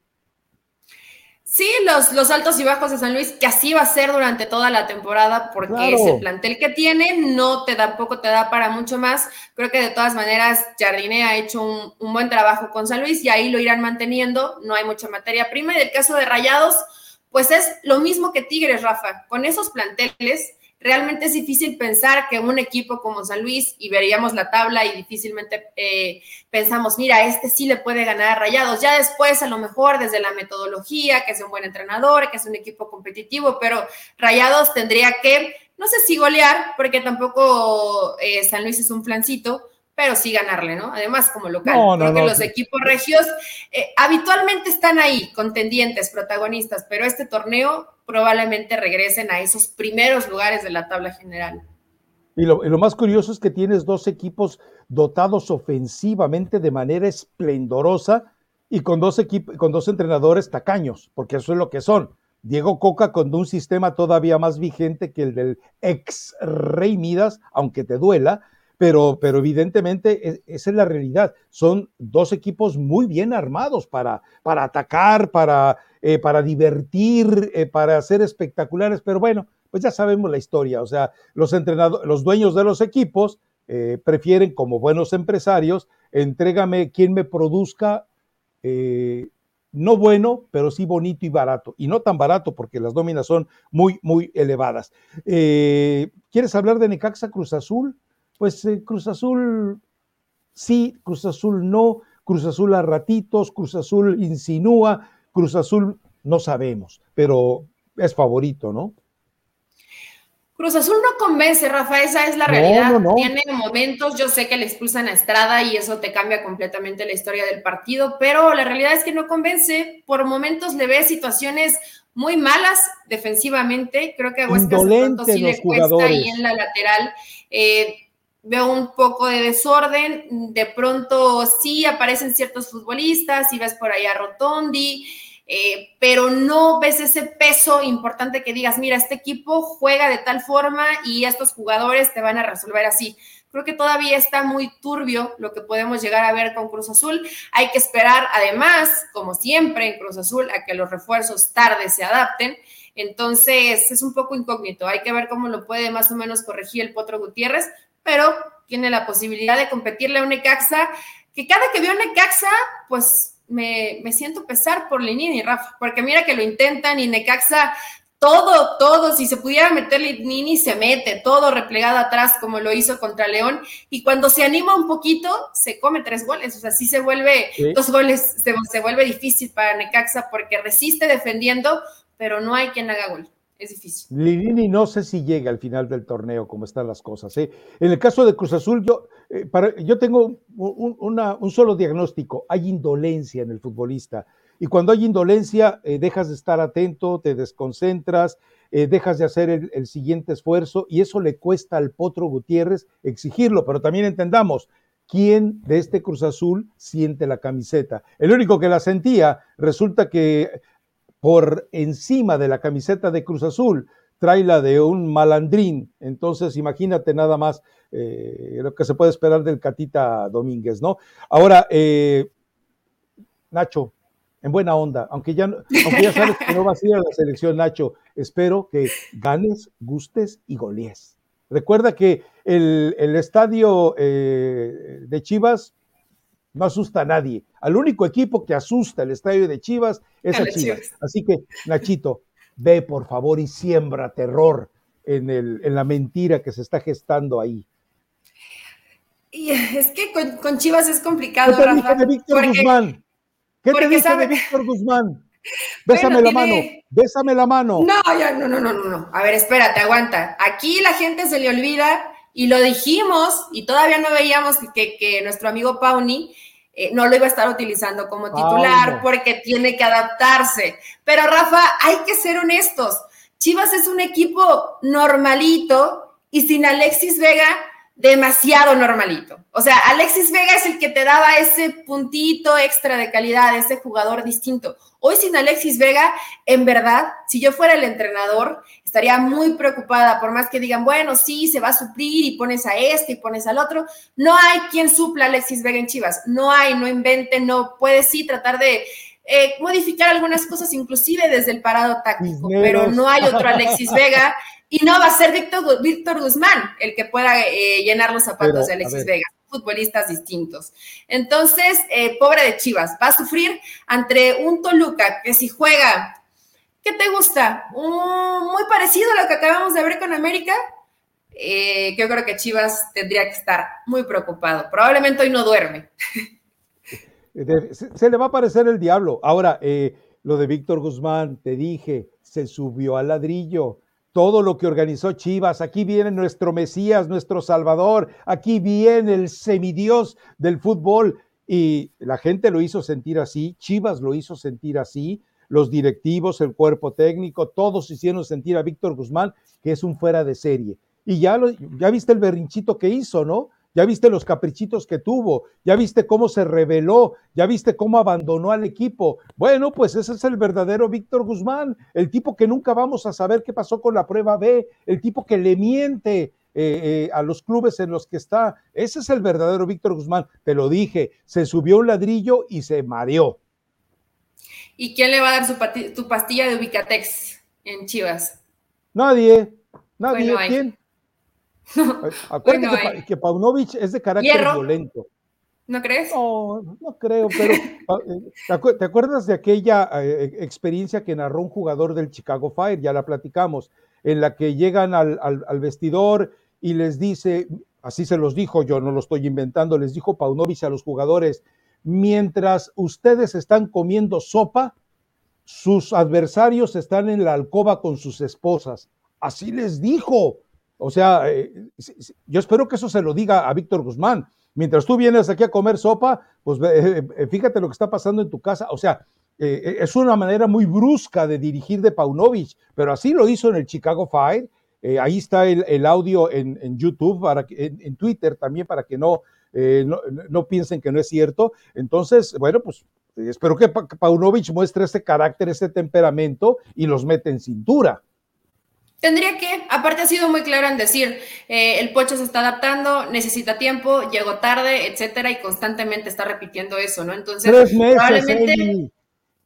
Speaker 2: Sí, los, los altos y bajos de San Luis, que así va a ser durante toda la temporada, porque es el plantel que tiene, no te da poco, te da para mucho más. Creo que de todas maneras, Jardine ha hecho un, un buen trabajo con San Luis y ahí lo irán manteniendo. No hay mucha materia prima. Y el caso de Rayados, pues es lo mismo que Tigres, Rafa. Con esos planteles, realmente es difícil pensar que un equipo como San Luis, y veríamos la tabla y difícilmente eh, pensamos, mira, este sí le puede ganar a Rayados. Ya después, a lo mejor, desde la metodología, que es un buen entrenador, que es un equipo competitivo, pero Rayados tendría que, no sé si golear, porque tampoco eh, San Luis es un flancito, pero sí ganarle, ¿no? Además, como local. Creo que los equipos regios eh, habitualmente están ahí, contendientes, protagonistas, pero este torneo probablemente regresen a esos primeros lugares de la tabla general.
Speaker 1: Y lo, más curioso es que tienes dos equipos dotados ofensivamente de manera esplendorosa y con dos, equipos, con dos entrenadores tacaños, porque eso es lo que son. Diego Coca con un sistema todavía más vigente que el del ex Rey Midas, aunque te duela, pero, pero evidentemente esa es la realidad. Son dos equipos muy bien armados para, para atacar, para, eh, para divertir, eh, para ser espectaculares, pero bueno, pues ya sabemos la historia. O sea, los entrenadores, los dueños de los equipos eh, prefieren, como buenos empresarios, entrégame quien me produzca no bueno, pero sí bonito y barato. Y no tan barato porque las nóminas son muy, muy elevadas. ¿Quieres hablar de Necaxa Cruz Azul? Pues eh, Cruz Azul sí, Cruz Azul no, Cruz Azul a ratitos, Cruz Azul insinúa, Cruz Azul no sabemos, pero es favorito, ¿no?
Speaker 2: Cruz Azul no convence, Rafa, esa es la realidad. Tiene momentos, yo sé que le expulsan a Estrada y eso te cambia completamente la historia del partido, pero la realidad es que no convence. Por momentos le ve situaciones muy malas defensivamente. Creo que a pronto sí le cuesta ahí en la lateral. Eh, veo un poco de desorden, de pronto sí aparecen ciertos futbolistas, y ves por ahí a Rotondi, eh, pero no ves ese peso importante que digas, mira, este equipo juega de tal forma y estos jugadores te van a resolver así. Creo que todavía está muy turbio lo que podemos llegar a ver con Cruz Azul. Hay que esperar, además, como siempre en Cruz Azul, a que los refuerzos tarde se adapten. Entonces, es un poco incógnito. Hay que ver cómo lo puede más o menos corregir el Potro Gutiérrez, pero tiene la posibilidad de competirle a un Necaxa, que cada que veo a Necaxa, pues me, siento pesar por Lenín y Rafa, porque mira que lo intentan y Necaxa todo, todo, si se pudiera meterle Nini, se mete, todo replegado atrás como lo hizo contra León, y cuando se anima un poquito, se come tres goles, o sea, sí se vuelve, dos goles, se, se, vuelve difícil para Necaxa porque resiste defendiendo, pero no hay quien haga gol. Es difícil.
Speaker 1: Lilini no sé si llega al final del torneo, como están las cosas. ¿eh? En el caso de Cruz Azul, yo, eh, tengo un, solo diagnóstico. Hay indolencia en el futbolista. Y cuando hay indolencia, eh, dejas de estar atento, te desconcentras, dejas de hacer el, siguiente esfuerzo y eso le cuesta al Potro Gutiérrez exigirlo. Pero también entendamos, ¿quién de este Cruz Azul siente la camiseta? El único que la sentía, resulta que por encima de la camiseta de Cruz Azul trae la de un malandrín. Entonces, imagínate nada más eh, lo que se puede esperar del Catita Domínguez, ¿no? Ahora, Nacho, en buena onda, aunque ya, aunque ya sabes que no vas a ir a la selección, Nacho, espero que ganes, gustes y golees. Recuerda que el, estadio eh, de Chivas no asusta a nadie. Al único equipo que asusta el estadio de Chivas es a Chivas. Así que, Nachito, ve por favor y siembra terror en, el, en la mentira que se está gestando ahí.
Speaker 2: Y es que con, Chivas es complicado, Rafa.
Speaker 1: Guzmán? ¿Qué te dice de Víctor Guzmán? [laughs] Bésame la mano, bésame la mano.
Speaker 2: No, ya, no, no, no, no. A ver, espérate, aguanta. Aquí la gente se le olvida y lo dijimos y todavía no veíamos que, nuestro amigo Pauni eh, no lo iba a estar utilizando como titular porque tiene que adaptarse. Pero Rafa, hay que ser honestos. Chivas es un equipo normalito y sin Alexis Vega demasiado normalito. O sea, Alexis Vega es el que te daba ese puntito extra de calidad, ese jugador distinto. Hoy sin Alexis Vega, en verdad, si yo fuera el entrenador, estaría muy preocupada, por más que digan, bueno, sí, se va a suplir y pones a este y pones al otro. No hay quien supla a Alexis Vega en Chivas. No hay, no invente, no puedes sí tratar de eh, modificar algunas cosas, inclusive desde el parado táctico, pero no hay otro Alexis [laughs] Vega y no va a ser Víctor, Víctor Guzmán el que pueda eh, llenar los zapatos de Alexis Vega, futbolistas distintos. Entonces, eh, pobre de Chivas, va a sufrir ante un Toluca que si juega, ¿qué te gusta? muy parecido a lo que acabamos de ver con América. Eh, yo creo que Chivas tendría que estar muy preocupado. Probablemente hoy no duerme. [laughs]
Speaker 1: Se, le va a aparecer el diablo. Ahora, lo de Víctor Guzmán, te dije, se subió al ladrillo todo lo que organizó Chivas. Aquí viene nuestro Mesías, nuestro Salvador. Aquí viene el semidios del fútbol. Y la gente lo hizo sentir así, Chivas lo hizo sentir así, los directivos, el cuerpo técnico, todos hicieron sentir a Víctor Guzmán que es un fuera de serie. Y ya, lo, ya viste el berrinchito que hizo, ¿no? ya viste los caprichitos que tuvo, ya viste cómo se rebeló, ya viste cómo abandonó al equipo. Bueno, pues ese es el verdadero Víctor Guzmán, el tipo que nunca vamos a saber qué pasó con la prueba B, el tipo que le miente. Eh, eh, a los clubes en los que está. Ese es el verdadero Víctor Guzmán. Te lo dije, se subió un ladrillo y se mareó.
Speaker 2: ¿Y quién le va a dar su, tu pastilla de Ubicatex en Chivas?
Speaker 1: Nadie. Nadie. ¿Quién? [laughs] Acuérdate que, Paunovic es de carácter violento.
Speaker 2: ¿No crees?
Speaker 1: No, no creo, pero [laughs] eh, ¿te acuerdas de aquella eh, experiencia que narró un jugador del Chicago Fire? Ya la platicamos, en la que llegan al, al, vestidor y les dice, así se los dijo, yo no lo estoy inventando, les dijo Paunovic a los jugadores, mientras ustedes están comiendo sopa, sus adversarios están en la alcoba con sus esposas. Así les dijo. O sea, eh, yo espero que eso se lo diga a Víctor Guzmán. Mientras tú vienes aquí a comer sopa, pues eh, eh, fíjate lo que está pasando en tu casa. O sea, es una manera muy brusca de dirigir de Paunovic, pero así lo hizo en el Chicago Fire. ahí está el, audio en, YouTube, para en, Twitter también, para que no, no, piensen que no es cierto. Entonces, bueno, pues espero que Paunovic muestre ese carácter, ese temperamento y los mete en cintura.
Speaker 2: Tendría que, aparte ha sido muy claro en decir, eh, el pocho se está adaptando, necesita tiempo, llegó tarde, etcétera, y constantemente está repitiendo eso, ¿no? Entonces, probablemente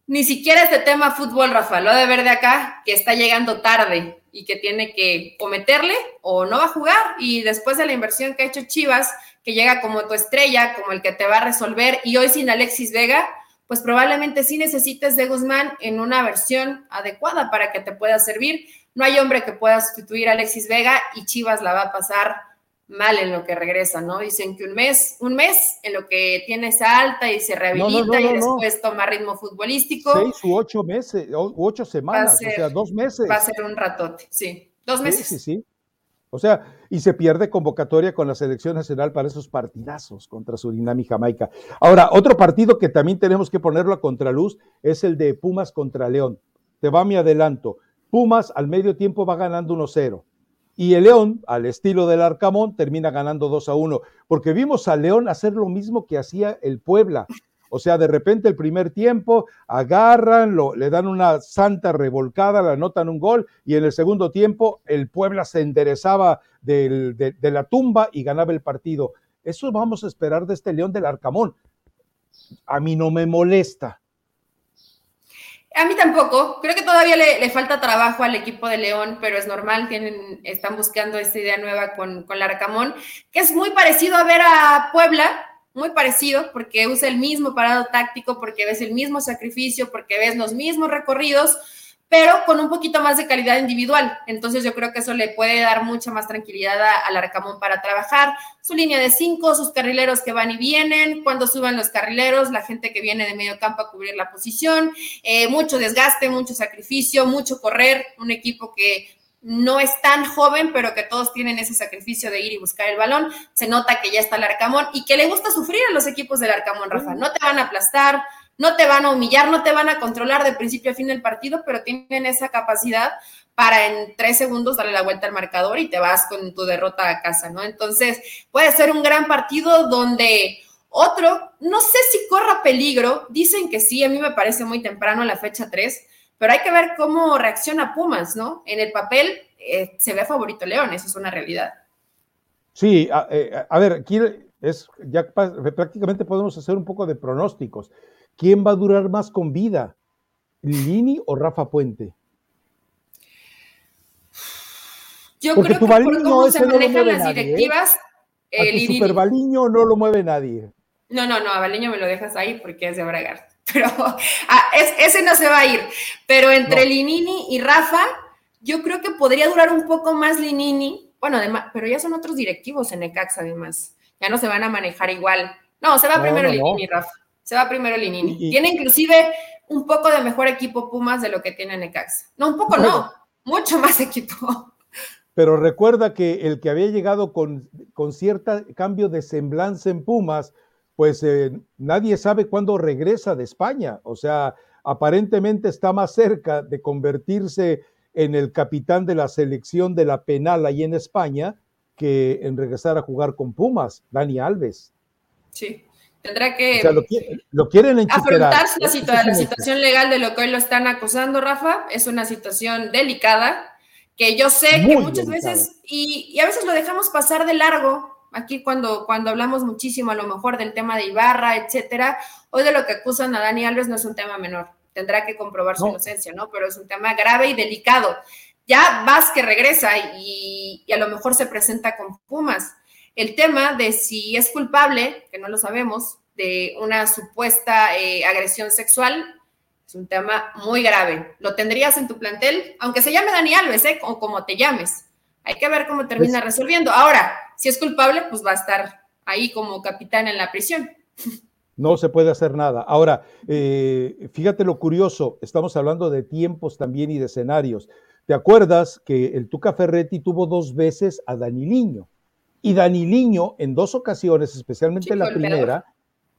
Speaker 2: ni siquiera este tema fútbol, Rafa, lo de ver de acá, que está llegando tarde y que tiene que o o no va a jugar. Y después de la inversión que ha hecho Chivas, que llega como tu estrella, como el que te va a resolver, y hoy sin Alexis Vega, pues probablemente sí necesites de Guzmán en una versión adecuada para que te pueda servir. No hay hombre que pueda sustituir a Alexis Vega y Chivas la va a pasar mal en lo que regresa, ¿no? Dicen que un mes, un mes en lo que tiene esa alta y se rehabilita y después toma ritmo futbolístico.
Speaker 1: Seis u ocho meses, u ocho semanas, o sea, dos meses.
Speaker 2: Va a ser un ratote, sí, dos meses.
Speaker 1: Sí, sí, sí. O sea, y se pierde convocatoria con la selección nacional para esos partidazos contra Surinam y Jamaica. Ahora, otro partido que también tenemos que ponerlo a contraluz es el de Pumas contra León. Te va mi adelanto. Pumas al medio tiempo va ganando 1-0 y el León, al estilo del Arcamón, termina ganando 2 a 1, porque vimos al León hacer lo mismo que hacía el Puebla. O sea, de repente el primer tiempo agarran, le dan una santa revolcada, le anotan un gol y en el segundo tiempo el Puebla se enderezaba de, de la tumba y ganaba el partido. Eso vamos a esperar de este León del Arcamón. A mí no me molesta,
Speaker 2: a mí tampoco. Creo que todavía le, falta trabajo al equipo de León, pero es normal. Tienen, están buscando esta idea nueva con, con Larcamón, que es muy parecido a ver a Puebla, muy parecido, porque usa el mismo parado táctico, porque ves el mismo sacrificio, porque ves los mismos recorridos pero con un poquito más de calidad individual. Entonces yo creo que eso le puede dar mucha más tranquilidad al Arcamón para trabajar. Su línea de cinco, sus carrileros que van y vienen, cuando suban los carrileros, la gente que viene de medio campo a cubrir la posición, eh, mucho desgaste, mucho sacrificio, mucho correr, un equipo que no es tan joven, pero que todos tienen ese sacrificio de ir y buscar el balón. Se nota que ya está el Arcamón y que le gusta sufrir a los equipos del Arcamón, Rafa. No te van a aplastar, no te van a humillar, no te van a controlar de principio a fin del partido, pero tienen esa capacidad para en tres segundos darle la vuelta al marcador y te vas con tu derrota a casa, ¿no? Entonces, puede ser un gran partido donde otro, no sé si corra peligro, dicen que sí, a mí me parece muy temprano la fecha 3, pero hay que ver cómo reacciona Pumas, ¿no? En el papel eh, se ve favorito León, eso es una realidad.
Speaker 1: Sí, a, eh, a ver, aquí es, ya prácticamente podemos hacer un poco de pronósticos. ¿Quién va a durar más con vida? ¿Lini o Rafa Puente?
Speaker 2: Yo creo que por cómo se manejan las ¿eh? directivas,
Speaker 1: el Super Baliño no lo mueve nadie.
Speaker 2: No, no, no, a Baliño me lo dejas ahí porque es de Bragar. [laughs] Pero ah, ese no se va a ir. Pero entre Linini y Rafa, yo creo que podría durar un poco más Linini. Bueno, además, pero ya son otros directivos en Ecax, además. Ya no se van a manejar igual. No, se va primero Linini y Rafa se va primero Linini. Tiene inclusive un poco de mejor equipo Pumas de lo que tiene Necaxa. No, un poco no, mucho más [laughs] equipo.
Speaker 1: Pero recuerda que el que había llegado con, con cierto cambio de semblanza en Pumas, pues eh, nadie sabe cuándo regresa de España. O sea, aparentemente está más cerca de convertirse en el capitán de la selección de la penal ahí en España que en regresar a jugar con Pumas, Dani Alves.
Speaker 2: Sí. Tendrá que
Speaker 1: lo, quieren
Speaker 2: afrontar la, la, situación legal de lo que hoy lo están acusando, Rafa. Es una situación delicada que yo sé que muchas veces, y, a veces lo dejamos pasar de largo, aquí cuando, cuando hablamos muchísimo a lo mejor del tema de Ibarra, etcétera, hoy de lo que acusan a Dani Alves no es un tema menor, tendrá que comprobar su inocencia, ¿no? Pero es un tema grave y delicado. Ya vas que regresa y, y a lo mejor se presenta con Pumas el tema de si es culpable, que no lo sabemos, de una supuesta eh, agresión sexual, es un tema muy grave. ¿Lo tendrías en tu plantel? Aunque se llame Dani Alves, ¿eh? o como te llames. Hay que ver cómo termina pues resolviendo. Ahora, si es culpable, pues va a estar ahí como capitán en la prisión.
Speaker 1: No se puede hacer nada. Ahora, eh, fíjate lo curioso, estamos hablando de tiempos también y de escenarios. ¿Te acuerdas que el Tuca Ferretti tuvo dos veces a Daniliño? Y Daniliño, en dos ocasiones, especialmente en la primera,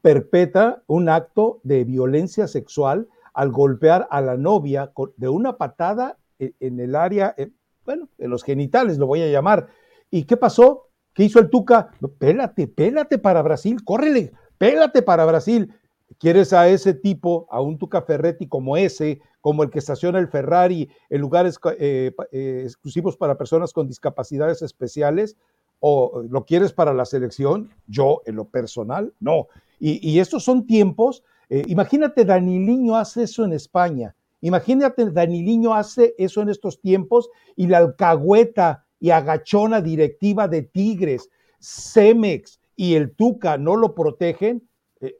Speaker 1: perpetra un acto de violencia sexual al golpear a la novia de una patada e, en el área, eh, bueno, en los genitales, lo voy a llamar. ¿Y qué pasó? ¿Qué hizo el Tuca? Pélate, pélate para Brasil, córrele, pélate para Brasil. ¿Quieres a ese tipo, a un Tuca Ferretti como ese, como el que estaciona el Ferrari en lugares eh, eh, exclusivos para personas con discapacidades especiales? O lo quieres para la selección, yo en lo personal, no. Y, estos son tiempos, eh, imagínate Daniliño hace eso en España, imagínate Daniliño hace eso en estos tiempos y la alcahueta y agachona directiva de Tigres, Cemex y el Tuca no lo protegen, eh,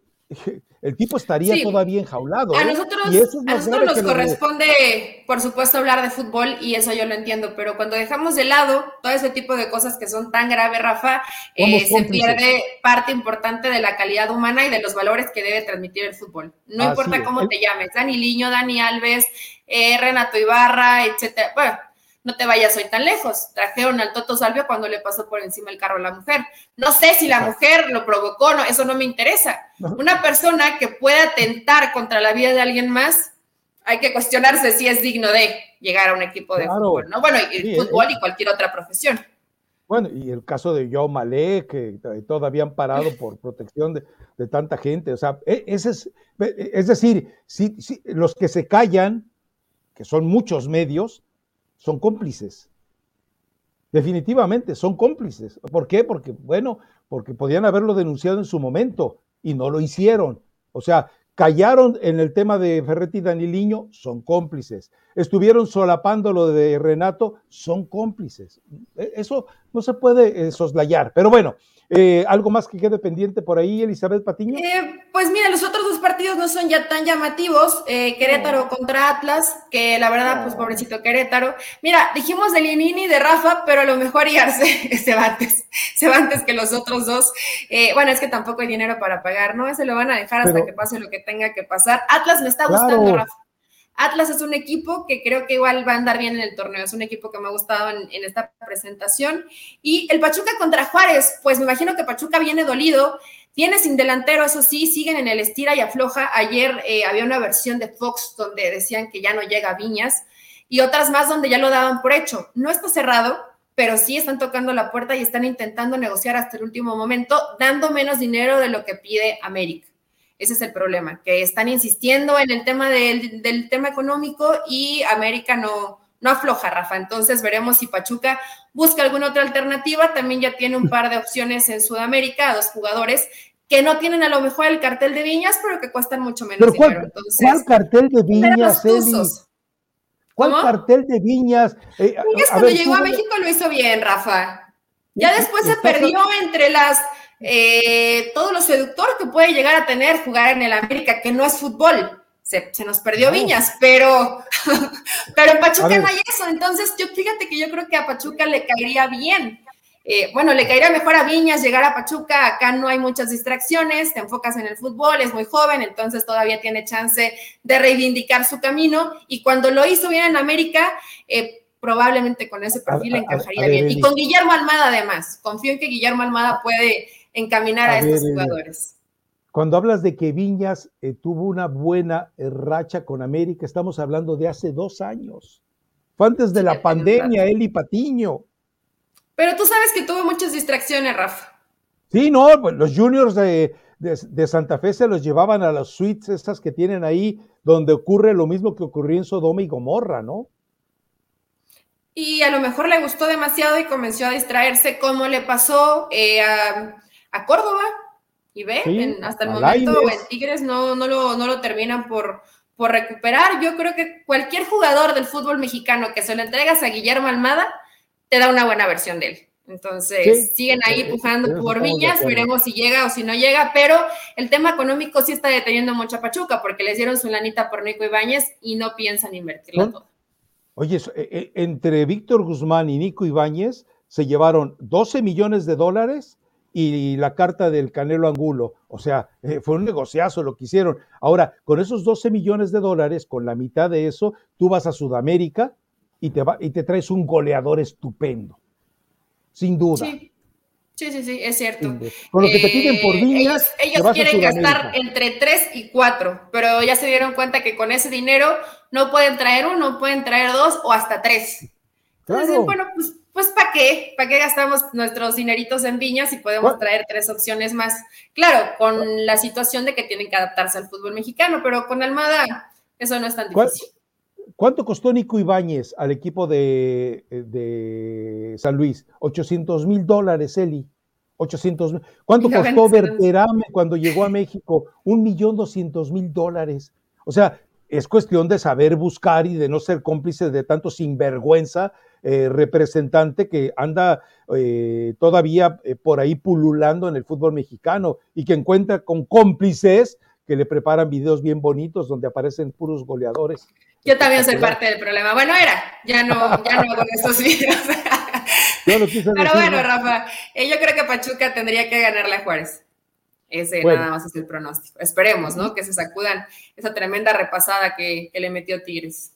Speaker 1: el tipo estaría todavía enjaulado.
Speaker 2: A ¿eh? nosotros, nos corresponde, por supuesto, hablar de fútbol y eso yo lo entiendo, pero cuando dejamos de lado todo ese tipo de cosas que son tan graves, Rafa, eh, se pierde parte importante de la calidad humana y de los valores que debe transmitir el fútbol. No importa cómo te llames, Dani Liño, Dani Alves, eh, Renato Ibarra, etcétera. Bueno, no te vayas hoy tan lejos. Trajeron al Toto Salvio cuando le pasó por encima el carro a la mujer. No sé si la mujer lo provocó, no, eso no me interesa. Una persona que pueda atentar contra la vida de alguien más, hay que cuestionarse si es digno de llegar a un equipo de fútbol, ¿no? Bueno, y fútbol y cualquier otra profesión.
Speaker 1: Bueno, y el caso de Joe Malé, que todavía han parado por protección de, tanta gente. O sea, e, ese es, e, es decir, si, los que se callan, que son muchos medios, son cómplices. Definitivamente, son cómplices. ¿Por qué? Porque, bueno, porque podían haberlo denunciado en su momento y no lo hicieron. O sea, callaron en el tema de Ferretti y Daniliño, son cómplices. Estuvieron solapando lo de Renato, son cómplices. E, eso no se puede eh, soslayar. Pero bueno, eh, ¿Algo más que quede pendiente por ahí, Elizabeth Patiño?
Speaker 2: Eh, pues mira, los otros dos partidos no son ya tan llamativos. Eh, Querétaro contra Atlas, que la verdad, pues pobrecito Querétaro. Mira, dijimos de Linini, de Rafa, pero a lo mejor Arce [laughs] se va antes, se va antes que los otros dos. bueno, es que tampoco hay dinero para pagar, ¿no? Se lo van a dejar hasta que pase lo que tenga que pasar. Atlas me está gustando, Rafa. Atlas es un equipo que creo que igual va a andar bien en el torneo, es un equipo que me ha gustado en, esta presentación. Y el Pachuca contra Juárez, pues me imagino que Pachuca viene dolido, tiene sin delantero, eso sí, siguen en el estira y afloja. Ayer eh, había una versión de Fox donde decían que ya no llega Viñas y otras más donde ya lo daban por hecho. No está cerrado, pero sí están tocando la puerta y están intentando negociar hasta el último momento, dando menos dinero de lo que pide América. Ese es el problema, que están insistiendo en el tema del, tema económico y América no, no afloja, Rafa. Entonces veremos si Pachuca busca alguna otra alternativa. También ya tiene un par de opciones en Sudamérica, dos jugadores que no tienen a lo mejor el cartel de Viñas, pero que cuestan mucho menos
Speaker 1: dinero. ¿Cuál cartel de Viñas, ¿Cuál cartel de Viñas?
Speaker 2: Eh, cuando llegó a México lo hizo bien, Rafa. Ya después se perdió entre las eh, todo lo seductor que puede llegar a tener jugar en el América, que no es fútbol. Se, nos perdió Viñas, pero, [laughs] pero en Pachuca no hay eso. Entonces, yo fíjate que yo creo que a Pachuca le caería bien. Eh, bueno, le caería mejor a Viñas llegar a Pachuca. Acá no hay muchas distracciones, te enfocas en el fútbol, es muy joven, entonces todavía tiene chance de reivindicar su camino. Y cuando lo hizo bien en América, eh, probablemente con ese perfil encajaría bien. y con Guillermo Almada, además. Confío en que Guillermo Almada puede encaminar a, estos jugadores.
Speaker 1: Cuando hablas de que Viñas eh, tuvo una buena eh, racha con América, estamos hablando de hace dos años. Fue antes de la pandemia, él y Patiño.
Speaker 2: Pero tú sabes que tuvo muchas distracciones, Rafa.
Speaker 1: Sí, no, pues los juniors de, de, Santa Fe se los llevaban a las suites estas que tienen ahí, donde ocurre lo mismo que ocurrió en Sodoma y Gomorra, ¿no?
Speaker 2: Y a lo mejor le gustó demasiado y comenzó a distraerse, como le pasó eh, a a Córdoba y ve, hasta el momento en Tigres no, no, lo, no lo terminan por, por recuperar. Yo creo que cualquier jugador del fútbol mexicano que se lo entregas a Guillermo Almada te da una buena versión de él. Entonces, siguen ahí pujando por Viñas, veremos si llega o si no llega, pero el tema económico sí está deteniendo mucho a Pachuca porque les dieron su lanita por Nico Ibáñez y no piensan invertirla todo.
Speaker 1: Oye, eh, eh, entre Víctor Guzmán y Nico Ibáñez se llevaron 12 millones de dólares y la carta del Canelo Angulo. O sea, eh, fue un negociazo lo que hicieron. Ahora, con esos 12 millones de dólares, con la mitad de eso, tú vas a Sudamérica y te, va, y te traes un goleador estupendo. Sin duda.
Speaker 2: Sí. Sí, sí, es cierto.
Speaker 1: Con lo que te piden por línea.
Speaker 2: Eh, ellos, quieren gastar entre 3 y 4, pero ya se dieron cuenta que con ese dinero no pueden traer uno, pueden traer dos o hasta tres. Entonces, bueno, pues pues ¿para qué? ¿Para qué gastamos nuestros dineritos en viñas si podemos traer tres opciones más? Claro, con la situación de que tienen que adaptarse al fútbol mexicano, pero con Almada eso no es tan difícil.
Speaker 1: ¿Cuánto costó Nico Ibáñez al equipo de, San Luis? 800 mil dólares, Eli. 800 mil. ¿Cuánto costó Berterame cuando llegó a México? Un millón doscientos mil dólares. O sea, es cuestión de saber buscar y de no ser cómplices de tanto sinvergüenza eh, representante que anda eh, todavía por ahí pululando en el fútbol mexicano y que encuentra con cómplices que le preparan videos bien bonitos donde aparecen puros goleadores.
Speaker 2: Yo también soy parte del problema. Bueno, era, ya no, ya no hago esos videos. [laughs] Pero bueno, Rafa, yo creo que Pachuca tendría que ganarle a Juárez. Ese nada más es el pronóstico. Esperemos, ¿no? Que se sacudan esa tremenda repasada que, le metió Tigres.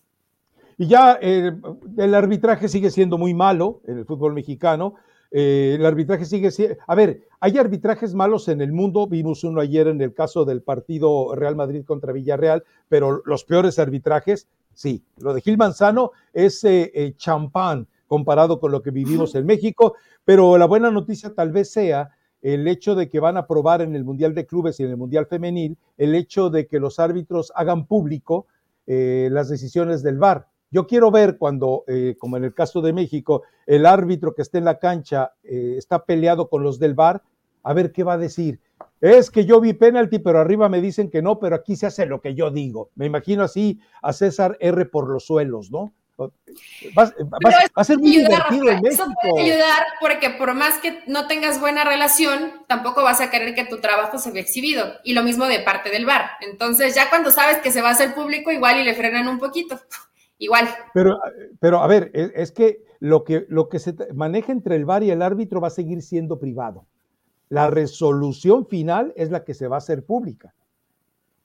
Speaker 1: Y ya eh, el arbitraje sigue siendo muy malo en el fútbol mexicano. Eh, el arbitraje sigue siendo... A ver, hay arbitrajes malos en el mundo. Vimos uno ayer en el caso del partido Real Madrid contra Villarreal, pero los peores arbitrajes, sí. Lo de Gil Manzano es eh, champán comparado con lo que vivimos en México, pero la buena noticia tal vez sea el hecho de que van a probar en el Mundial de Clubes y en el Mundial Femenil, el hecho de que los árbitros hagan público eh, las decisiones del VAR. Yo quiero ver cuando, eh, como en el caso de México, el árbitro que esté en la cancha eh, está peleado con los del VAR, a ver qué va a decir. Es que yo vi penalti, pero arriba me dicen que no, pero aquí se hace lo que yo digo. Me imagino así a César R por los suelos, ¿no? Va, a ser muy divertido en México. Eso
Speaker 2: puede ayudar porque por más que no tengas buena relación, tampoco vas a querer que tu trabajo se vea exhibido. Y lo mismo de parte del bar. Entonces, ya cuando sabes que se va a hacer público, igual y le frenan un poquito. [laughs] igual.
Speaker 1: Pero, pero a ver, es, que lo que lo que se maneja entre el bar y el árbitro va a seguir siendo privado. La resolución final es la que se va a hacer pública.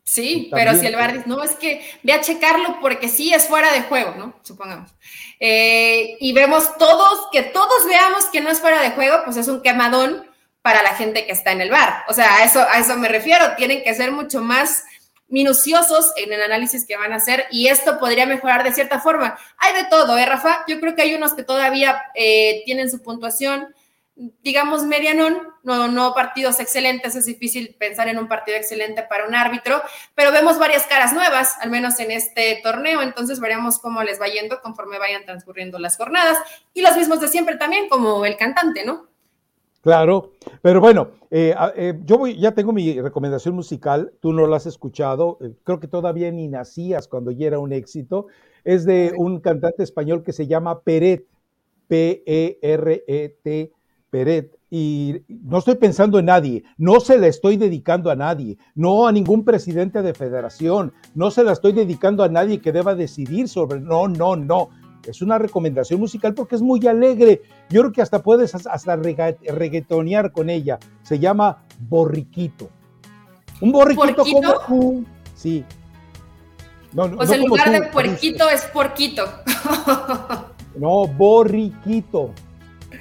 Speaker 2: Sí, pero si el bar dice, no, es que ve a checarlo porque sí es fuera de juego, ¿no? Supongamos. Eh, y vemos todos, que todos veamos que no es fuera de juego, pues es un quemadón para la gente que está en el bar. O sea, a eso, a eso me refiero. Tienen que ser mucho más minuciosos en el análisis que van a hacer y esto podría mejorar de cierta forma. Hay de todo, ¿eh, Rafa? Yo creo que hay unos que todavía eh, tienen su puntuación digamos, medianón, no, no partidos excelentes, es difícil pensar en un partido excelente para un árbitro, pero vemos varias caras nuevas, al menos en este torneo, entonces veremos cómo les va yendo conforme vayan transcurriendo las jornadas, y los mismos de siempre también, como el cantante, ¿no?
Speaker 1: Claro, pero bueno, eh, eh, yo voy, ya tengo mi recomendación musical, tú no la has escuchado, eh, creo que todavía ni nacías cuando ya era un éxito, es de un cantante español que se llama Peret, P-E-R-E-T, Peret, y no estoy pensando en nadie, no se la estoy dedicando a nadie, no a ningún presidente de federación, no se la estoy dedicando a nadie que deba decidir sobre, no, no, no. Es una recomendación musical porque es muy alegre. Yo creo que hasta puedes hasta reggaetonear con ella. Se llama Borriquito. Un borriquito como Sí.
Speaker 2: No, o sea, en lugar de puerquito es porquito.
Speaker 1: no, borriquito.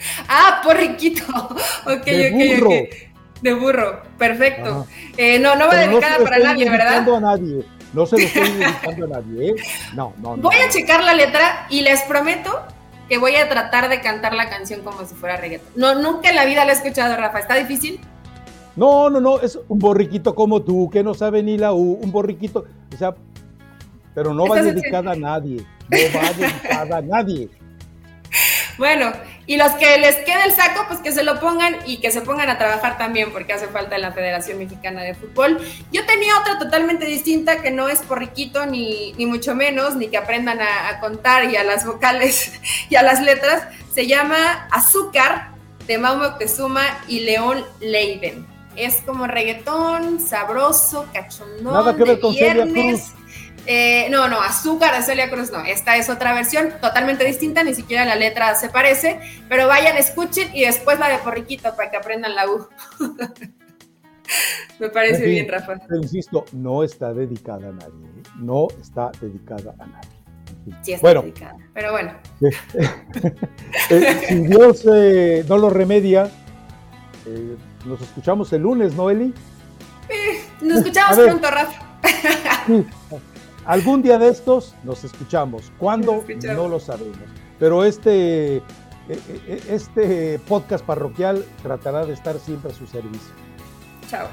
Speaker 1: [laughs]
Speaker 2: Ah, porriquito. [laughs] Ok, de ok, burro. ok. De burro, perfecto. Eh, no, no va dedicada para nadie, ¿verdad?
Speaker 1: A nadie. No se lo estoy dedicando a nadie. ¿eh? No, no,
Speaker 2: no. Voy a checar la letra y les prometo que voy a tratar de cantar la canción como si fuera reggaeton. No, nunca en la vida la he escuchado, Rafa. ¿Está difícil?
Speaker 1: No, no, no, es un borriquito como tú, que no sabe ni la U, un borriquito, o sea, pero no va dedicada a nadie, no va [laughs] dedicada a nadie.
Speaker 2: Bueno, y los que les quede el saco, pues que se lo pongan y que se pongan a trabajar también, porque hace falta en la Federación Mexicana de Fútbol. Yo tenía otra totalmente distinta que no es por riquito, ni, ni mucho menos, ni que aprendan a, contar y a las vocales [laughs] y a las letras. Se llama Azúcar de Mau Moctezuma y León Leiden. Es como reggaetón, sabroso, cachondón, Nada que ver con viernes. Eh, no, no, Azúcar de Celia Cruz no. Esta es otra versión totalmente distinta, ni siquiera la letra se parece. Pero vayan, escuchen y después la de Porriquito para que aprendan la U. [laughs] Me parece bien, Rafa.
Speaker 1: Pero insisto, no está dedicada a nadie. ¿eh? No está dedicada a nadie.
Speaker 2: Sí está dedicada, pero bueno. [laughs]
Speaker 1: Eh, si Dios no lo remedia, nos escuchamos el lunes, ¿no, Eli?
Speaker 2: nos escuchamos pronto, Rafa. [laughs]
Speaker 1: Algún día de estos nos escuchamos. ¿Cuándo? [laughs] No lo sabemos. Pero este, e, e, e, este podcast parroquial tratará de estar siempre a su servicio.
Speaker 2: Chao.